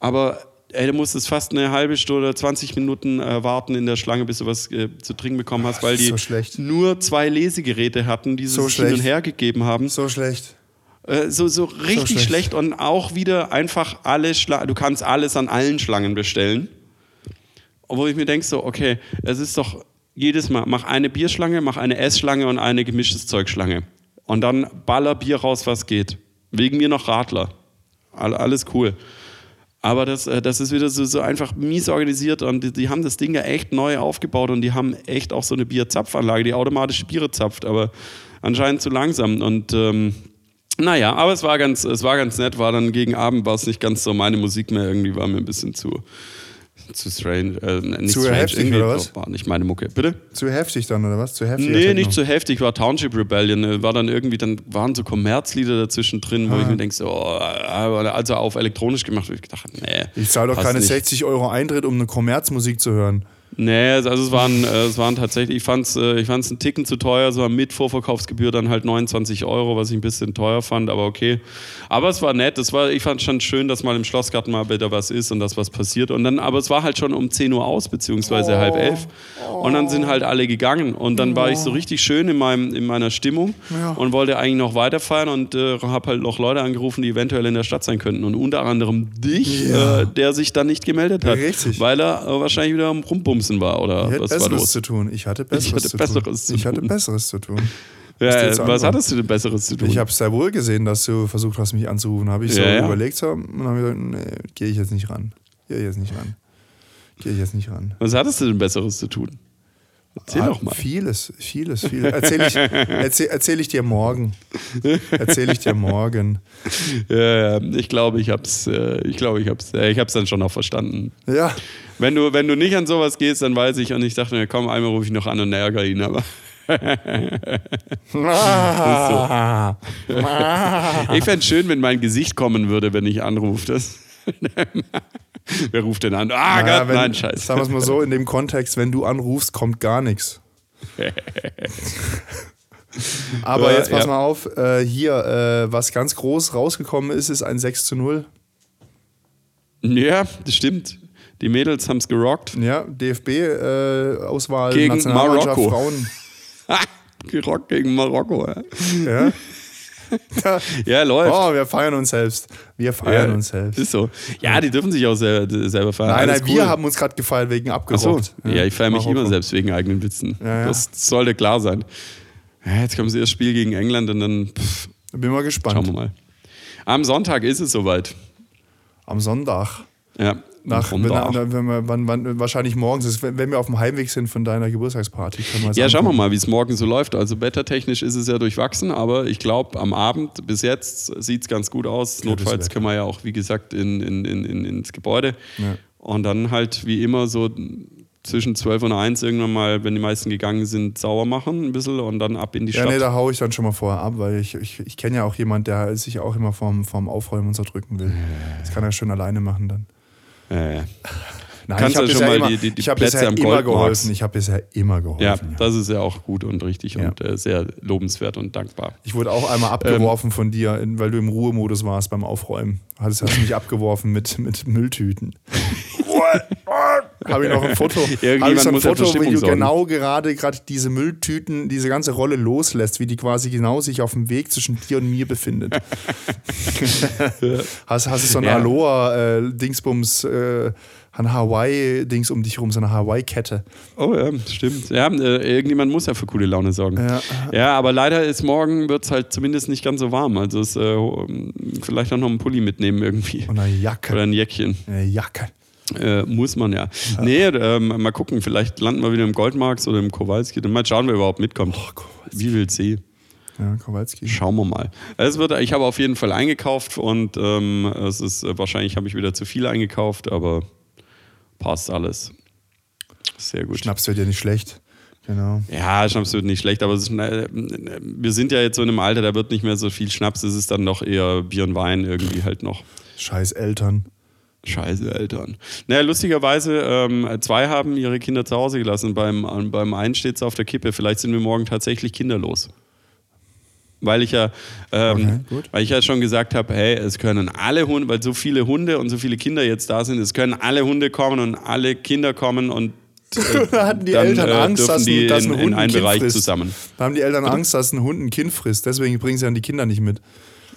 aber ey, du musstest fast eine halbe Stunde oder 20 Minuten äh, warten in der Schlange, bis du was äh, zu trinken bekommen hast, weil die so nur zwei Lesegeräte hatten, die sie So hin und her gegeben haben. so schlecht. Äh, so, so richtig schlecht. schlecht. und auch wieder einfach alle Schlangen. Du kannst alles an allen Schlangen bestellen. Obwohl ich mir denke, so, okay, es ist doch jedes Mal, mach eine Bierschlange, mach eine Essschlange und eine gemischtes Zeugschlange. Und dann baller Bier raus, was geht. Wegen mir noch Radler. All, alles cool. Aber das, äh, das ist wieder so, so einfach mies organisiert und die, die haben das Ding ja echt neu aufgebaut und die haben echt auch so eine Bierzapfanlage, die automatisch Biere zapft, aber anscheinend zu langsam. Und ähm, naja, aber es war ganz, es war ganz nett, war dann gegen Abend, war es nicht ganz so meine Musik mehr, irgendwie war mir ein bisschen zu, Zu strange, äh, nicht Zu strange, heftig, irgendwie oder was? war nicht meine Mucke. Bitte? Zu heftig dann, oder was? Zu heftig? Nee, nicht zu heftig, war Township Rebellion. äh, War dann irgendwie, dann waren so Kommerzlieder dazwischen drin, wo Ah. ich mir denke, so, oh, also auf elektronisch gemacht, wo ich gedacht, nee. Ich zahle doch keine nicht. 60 Euro Eintritt, um eine Kommerzmusik zu hören. Nee, also es waren, äh, es waren tatsächlich, ich fand es äh, ich fand's einen Ticken zu teuer, so mit Vorverkaufsgebühr dann halt 29 Euro, was ich ein bisschen teuer fand, aber okay. Aber es war nett, es war, ich fand schon schön, dass mal im Schlossgarten mal wieder was ist und dass was passiert. Und dann, aber es war halt schon um 10 Uhr aus, beziehungsweise halb elf. Und dann sind halt alle gegangen. Und dann war ich so richtig schön in, meinem, in meiner Stimmung Ja. und wollte eigentlich noch weiterfeiern und äh, habe halt noch Leute angerufen, die eventuell in der Stadt sein könnten. Und unter anderem dich, Ja. äh, der sich dann nicht gemeldet hat. Richtig. Weil er äh, wahrscheinlich wieder am Rumbumsen war oder Ich hatte was war Besseres los? zu tun. Ich hatte Besseres, hatte zu, Besseres tun. zu Ich hatte tun. Besseres zu tun. Ja, zu was hattest du denn Besseres zu tun? Ich habe sehr wohl gesehen, dass du versucht hast, mich anzurufen. Habe ich so Ja, ja. überlegt so, und habe gesagt, nee, gehe ich jetzt nicht ran. Gehe ich jetzt nicht ran. Gehe ich jetzt nicht ran. was hattest du denn Besseres zu tun? Erzähl Ah, doch mal. Vieles, vieles, vieles. Erzähle ich, erzähl, erzähl ich dir morgen. Erzähle ich dir morgen. Ja, ich glaube, ich hab's, äh, ich glaube, ich hab's, äh, ich hab's dann schon noch verstanden. Ja, Wenn du, wenn du nicht an sowas gehst, dann weiß ich und ich dachte mir, komm, einmal rufe ich noch an und ärgere ihn, aber ich fände schön, wenn mein Gesicht kommen würde, wenn ich anrufe. Das Wer ruft denn an? Ah, Naja, Gott, wenn, nein, scheiße. Sagen wir es mal so, in dem Kontext, wenn du anrufst, kommt gar nichts. Aber jetzt pass ja. mal auf, äh, hier, äh, was ganz groß rausgekommen ist, ist ein 6 zu 0. Ja, das stimmt. Die Mädels haben's gerockt. Ja, DFB-Auswahl, Gegen Nationalmannschaft Marokko. Frauen. Gerockt gegen Marokko. Ja, Ja. ja läuft. Oh, wir feiern uns selbst. Wir feiern Ja, uns selbst. Ist so. Ja, die dürfen sich auch sel- selber feiern. Nein, nein, cool. wir haben uns gerade gefeiert wegen Ach so. abgerockt. Ja, ich feiere mich immer selbst wegen eigenen Witzen. Ja, ja. Das sollte klar sein. Ja, jetzt kommen sie das Spiel gegen England und dann pff, Bin mal gespannt. schauen wir mal. Am Sonntag ist es soweit. Am Sonntag. Ja, Nach, wenn, wenn wir, wann, wann, wahrscheinlich morgens, ist, wenn wir auf dem Heimweg sind von deiner Geburtstagsparty. Ja, schauen wir mal, wie es morgen so läuft. Also wettertechnisch ist es ja durchwachsen, aber ich glaube, am Abend bis jetzt sieht es ganz gut aus. Gutes Notfalls können wir ja auch, wie gesagt, in, in, in, in, ins Gebäude. Ja. Und dann halt wie immer so zwischen 12 und 1 irgendwann mal, wenn die meisten gegangen sind, sauer machen ein bisschen und dann ab in die Ja, Stadt. nee, da hau ich dann schon mal vorher ab, weil ich, ich, ich kenne ja auch jemanden, der sich auch immer vorm, vorm Aufräumen unterdrücken will. Das kann er schön alleine machen dann. Ja, ja. Nein, Kannst ich habe ja schon bisher, mal immer, die- die- die ich Plätze bisher am immer geholfen. Ich habe bisher immer geholfen. Ja, ja. das ist ja auch gut und richtig Ja. und äh, sehr lobenswert und dankbar. Ich wurde auch einmal abgeworfen von dir, in, weil du im Ruhemodus warst beim Aufräumen. Hattest, hast mich abgeworfen mit, mit Mülltüten. habe ich noch ein Foto. Irgendjemand so ein muss Foto, wie du genau gerade gerade diese Mülltüten, diese ganze Rolle loslässt, wie die quasi genau sich auf dem Weg zwischen dir und mir befindet. hast, hast du so ein Ja. Aloha-Dingsbums, äh, ein Hawaii-Dings um dich rum, so eine Hawaii-Kette. Oh ja, stimmt. Ja, äh, irgendjemand muss ja für coole Laune sorgen. Ja. Ja, aber leider ist morgen wird es halt zumindest nicht ganz so warm. Also es, äh, vielleicht auch noch einen Pulli mitnehmen irgendwie. Und eine Jacke. Oder ein Jäckchen. Eine Jacke. Äh, muss man ja. Nee, ähm, mal gucken, vielleicht landen wir wieder im Goldmarks oder im Kowalski. Dann mal schauen, wer überhaupt mitkommt. Wie will sie? Ja, Kowalski. Schauen wir mal. Es wird, ich habe auf jeden Fall eingekauft und ähm, es ist äh, wahrscheinlich habe ich wieder zu viel eingekauft, aber passt alles. Sehr gut. Schnaps wird ja nicht schlecht. Genau. Ja, Schnaps wird nicht schlecht, aber ist, wir sind ja jetzt so in einem Alter, da wird nicht mehr so viel Schnaps, es ist dann doch eher Bier und Wein irgendwie halt noch. Scheiß Eltern. Scheiße Eltern. Naja, lustigerweise, ähm, zwei haben ihre Kinder zu Hause gelassen. Beim, beim einen steht es auf der Kippe. Vielleicht sind wir morgen tatsächlich kinderlos. Weil ich ja, ähm, Okay, weil ich ja schon gesagt habe, hey, es können alle Hunde, weil so viele Hunde und so viele Kinder jetzt da sind, es können alle Hunde kommen und alle Kinder kommen und äh, Da hatten die dann Eltern äh, Angst, dass die ein, dass in, ein in Hund ein einen Kind Bereich frisst. zusammen. Da haben die Eltern Angst, dass ein Hund ein Kind frisst. Deswegen bringen sie dann die Kinder nicht mit.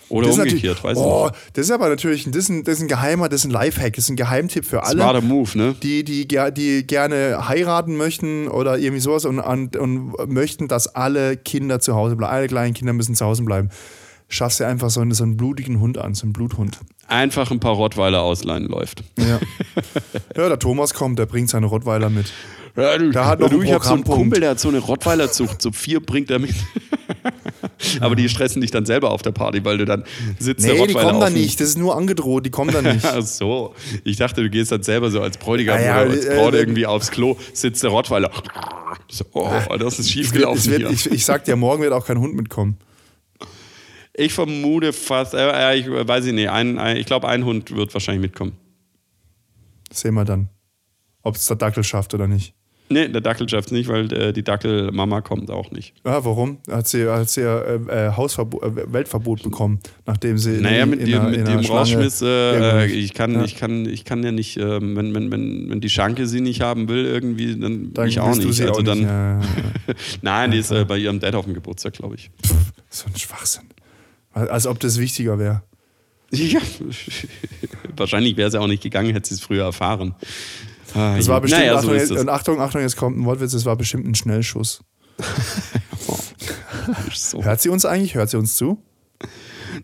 Oder Das ist umgekehrt, weiß ich oh, nicht. Das ist aber natürlich ein, das ist ein, das ist ein geheimer, das ist ein Lifehack, das ist ein Geheimtipp für alle. Smarter Move, ne? die, die, die gerne heiraten möchten oder irgendwie sowas und, und, und möchten, dass alle Kinder zu Hause bleiben. Alle kleinen Kinder müssen zu Hause bleiben. Schaffst dir einfach so einen, so einen blutigen Hund an, so einen Bluthund. Einfach ein paar Rottweiler ausleihen läuft. Ja. ja, der Thomas kommt, der bringt seine Rottweiler mit. Ja, du, Da hat noch du, ich habe so einen. Kumpel, der hat so eine Rottweiler-Zucht, so vier bringt er mit. Aber die stressen dich dann selber auf der Party, weil du dann sitzt der Nee, die kommen da nicht. Das ist nur angedroht, die kommen da nicht. Ach so. Ich dachte, du gehst dann selber so als Bräutigam Ah ja, oder als äh, Braut äh, irgendwie aufs Klo, sitzt der Rottweiler. So, oh, das ist Es schief wird, gelaufen ich, ich sag dir, morgen wird auch kein Hund mitkommen. Ich vermute fast, äh, ich weiß ich nicht, ein, ein, ich glaube, ein Hund wird wahrscheinlich mitkommen. Sehen wir dann, ob es der Dackel schafft oder nicht. Nee, der Dackel schafft nicht, weil äh, die Dackelmama kommt auch nicht. Ja, warum? Hat sie, hat sie ja äh, äh, Hausverbot, äh, Weltverbot bekommen, nachdem sie. in- Naja, mit in dem, einer- mit dem äh, ich, kann, Ja. ich, kann, ich kann ja nicht, ähm, wenn, wenn, wenn, wenn die Schanke sie nicht haben will, irgendwie, dann, Dann ich auch nicht. Also auch dann, nicht. Ja, ja, ja. Nein, die ist äh, bei ihrem Dad auf dem Geburtstag, glaube ich. So ein Schwachsinn. Als ob das wichtiger wäre. Ja, wahrscheinlich wäre sie auch nicht gegangen, hätte sie es früher erfahren. Ah, Das war bestimmt, naja, so Achtung, ist jetzt, und Achtung, Achtung, jetzt kommt ein Wortwitz, das war bestimmt ein Schnellschuss. So. Hört sie uns eigentlich? Hört sie uns zu?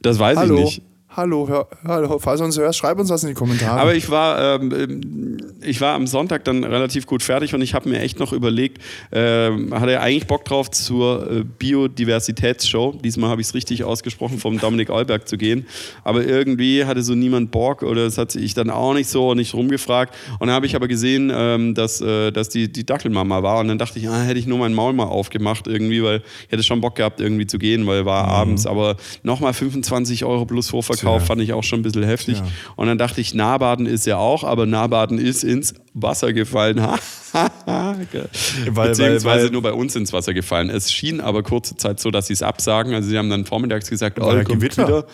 Das weiß Hallo? ich nicht. Hallo, hör, hallo, falls du uns hörst, schreib uns was in die Kommentare. Aber ich war, ähm, ähm, ich war am Sonntag dann relativ gut fertig und ich habe mir echt noch überlegt, ähm, hatte ja eigentlich Bock drauf zur äh, Biodiversitätsshow. Diesmal habe ich es richtig ausgesprochen, vom Dominik Eulberg zu gehen. Aber irgendwie hatte so niemand Bock oder das hat ich dann auch nicht so nicht rumgefragt. Und dann habe ich aber gesehen, ähm, dass, äh, dass die, die Dackelmama war und dann dachte ich, ah, hätte ich nur mein Maul mal aufgemacht irgendwie, weil ich hätte schon Bock gehabt irgendwie zu gehen, weil war abends. Aber nochmal 25 Euro plus Vorverkauf Tja. fand ich auch schon ein bisschen heftig. Tja. Und dann dachte ich, Nahbaden ist ja auch, aber Nahbaden ist ins Wasser gefallen. Weil- Beziehungsweise weil- weil- nur bei uns ins Wasser gefallen. Es schien aber kurze Zeit so, dass sie es absagen. Also sie haben dann vormittags gesagt, War oh, ja kommt Gewitter. wieder.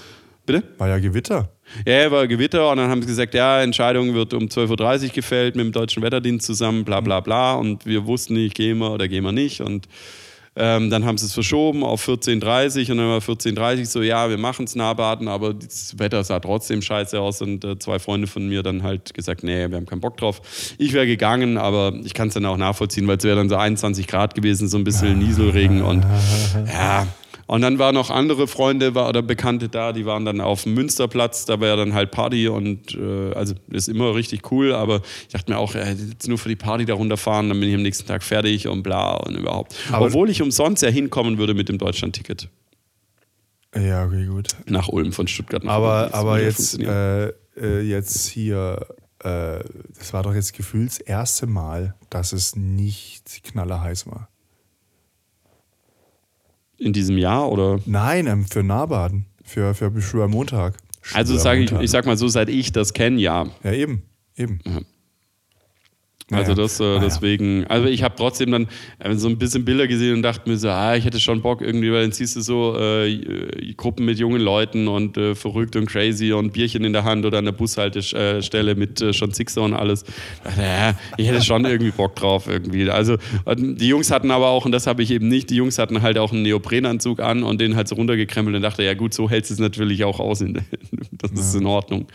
Bitte? War ja Gewitter. Ja, ja, war Gewitter und dann haben sie gesagt, ja, Entscheidung wird um 12.30 Uhr gefällt mit dem Deutschen Wetterdienst zusammen, bla bla bla. Und wir wussten nicht, gehen wir oder gehen wir nicht. Und ähm, dann haben sie es verschoben auf 14.30 Uhr und dann war 14.30 Uhr so, ja, wir machen es Nahbaden, aber das Wetter sah trotzdem scheiße aus und äh, zwei Freunde von mir dann halt gesagt, nee, wir haben keinen Bock drauf. Ich wäre gegangen, aber ich kann es dann auch nachvollziehen, weil es wäre dann so 21 Grad gewesen, so ein bisschen Nieselregen und ja, und dann waren noch andere Freunde war, oder Bekannte da, die waren dann auf dem Münsterplatz, da war dann halt Party und äh, also ist immer richtig cool, aber ich dachte mir auch, äh, jetzt nur für die Party da runterfahren, dann bin ich am nächsten Tag fertig und bla und überhaupt. Aber- Obwohl ich umsonst ja hinkommen würde mit dem Deutschland-Ticket Ja, okay, gut. nach Ulm von Stuttgart nach. Aber, aber ja jetzt, äh, äh, jetzt hier, äh, das war doch jetzt gefühlt das erste Mal, dass es nicht knallerheiß war. In diesem Jahr oder? Nein, ähm, für Nahbaden. Für, für Schwörmontag. Also sage ich, ich sag mal so, seit ich das kenne, ja. Ja, eben. Eben. Also Naja. das, äh, Naja. deswegen, also ich habe trotzdem dann äh, so ein bisschen Bilder gesehen und dachte mir so, ah, ich hätte schon Bock irgendwie, weil dann siehst du so äh, äh, Gruppen mit jungen Leuten und äh, verrückt und crazy und Bierchen in der Hand oder an der Bushaltestelle mit äh, schon Sixer und alles. Dachte, ja, ich hätte schon irgendwie Bock drauf irgendwie. Also die Jungs hatten aber auch, und das habe ich eben nicht, die Jungs hatten halt auch einen Neoprenanzug an und den halt so runtergekrempelt und dachte, ja gut, so hält es natürlich auch aus. In, das ist in Ordnung.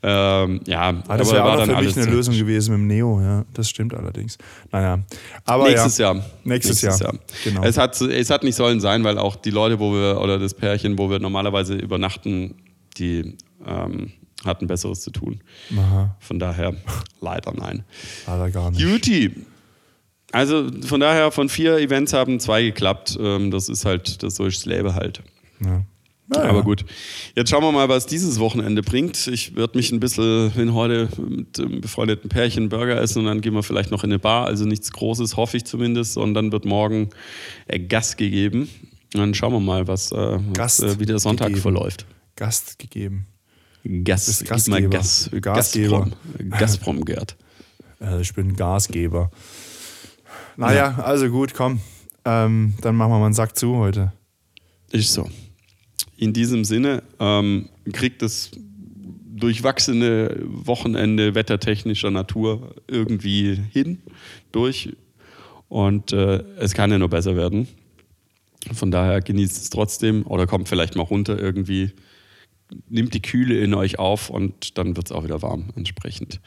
Ähm, ja, Ah, das aber wäre war auch noch dann für mich eine Lösung gewesen mit dem Neo, ja. Das stimmt allerdings. Naja. Aber Nächstes ja. Jahr. Nächstes Jahr. Genau. Es, hat, es hat nicht sollen sein, weil auch die Leute, wo wir, oder das Pärchen, wo wir normalerweise übernachten, die ähm, hatten Besseres zu tun. Aha, Von daher, leider nein. leider gar nicht. Beauty. Also von daher, von vier Events haben zwei geklappt. Ähm, das ist halt, das so ist das Leben halt. Ja. Naja. Aber gut. Jetzt schauen wir mal, was dieses Wochenende bringt. Ich werde mich ein bisschen hin heute mit einem befreundeten Pärchen Burger essen und dann gehen wir vielleicht noch in eine Bar. Also nichts Großes, hoffe ich zumindest. Und dann wird morgen äh, Gas gegeben. Und dann schauen wir mal, was, äh, was Gast äh, wie der Sonntag gegeben. verläuft. Gast gegeben. Gas, gib mal Gastgeber. Gas, Gastgeber. Gazprom, Gazprom Gerd. Ich bin Gasgeber. Naja, also gut, komm. Ähm, dann machen wir mal einen Sack zu heute. Ist so. In diesem Sinne ähm, kriegt das durchwachsene Wochenende wettertechnischer Natur irgendwie hin, durch. Und äh, es kann ja nur besser werden. Von daher genießt es trotzdem oder kommt vielleicht mal runter irgendwie. Nimmt die Kühle in euch auf und dann wird es auch wieder warm entsprechend.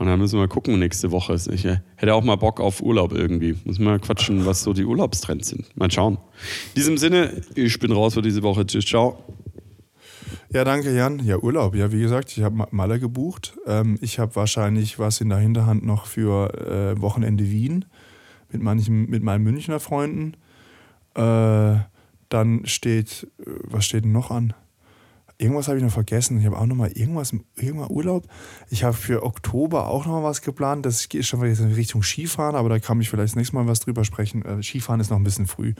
Und dann müssen wir gucken nächste Woche. Ich hätte auch mal Bock auf Urlaub irgendwie. Muss mal quatschen, was so die Urlaubstrends sind. Mal schauen. In diesem Sinne, ich bin raus für diese Woche. Tschüss, ciao. Ja, danke, Jan. Ja, Urlaub. Ja, wie gesagt, ich habe Malle gebucht. Ähm, ich habe wahrscheinlich was in der Hinterhand noch für äh, Wochenende Wien mit, manchen, mit meinen Münchner Freunden. Äh, Dann steht, äh, was steht denn noch an? Irgendwas habe ich noch vergessen. Ich habe auch noch mal irgendwas, irgendwann Urlaub. Ich habe für Oktober auch noch mal was geplant. Das geht schon wieder in Richtung Skifahren, aber da kann ich vielleicht das nächste Mal was drüber sprechen. Äh, Skifahren ist noch ein bisschen früh.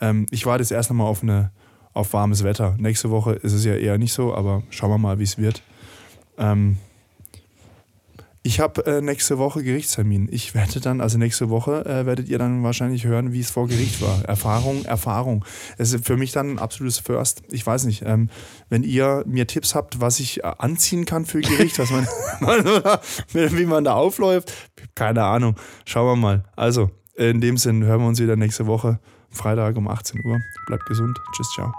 Ähm, ich warte jetzt erst noch mal auf, eine, auf warmes Wetter. Nächste Woche ist es ja eher nicht so, aber schauen wir mal, wie es wird. Ähm, ich habe äh, nächste Woche Gerichtstermin. Ich werde dann, also nächste Woche äh, werdet ihr dann wahrscheinlich hören, wie es vor Gericht war. Erfahrung, Erfahrung. Es ist für mich dann ein absolutes First. Ich weiß nicht, ähm, wenn ihr mir Tipps habt, was ich äh, anziehen kann für Gericht, was man, wie man da aufläuft, keine Ahnung. Schauen wir mal. Also, in dem Sinn hören wir uns wieder nächste Woche, Freitag um 18 Uhr. Bleibt gesund. Tschüss, ciao.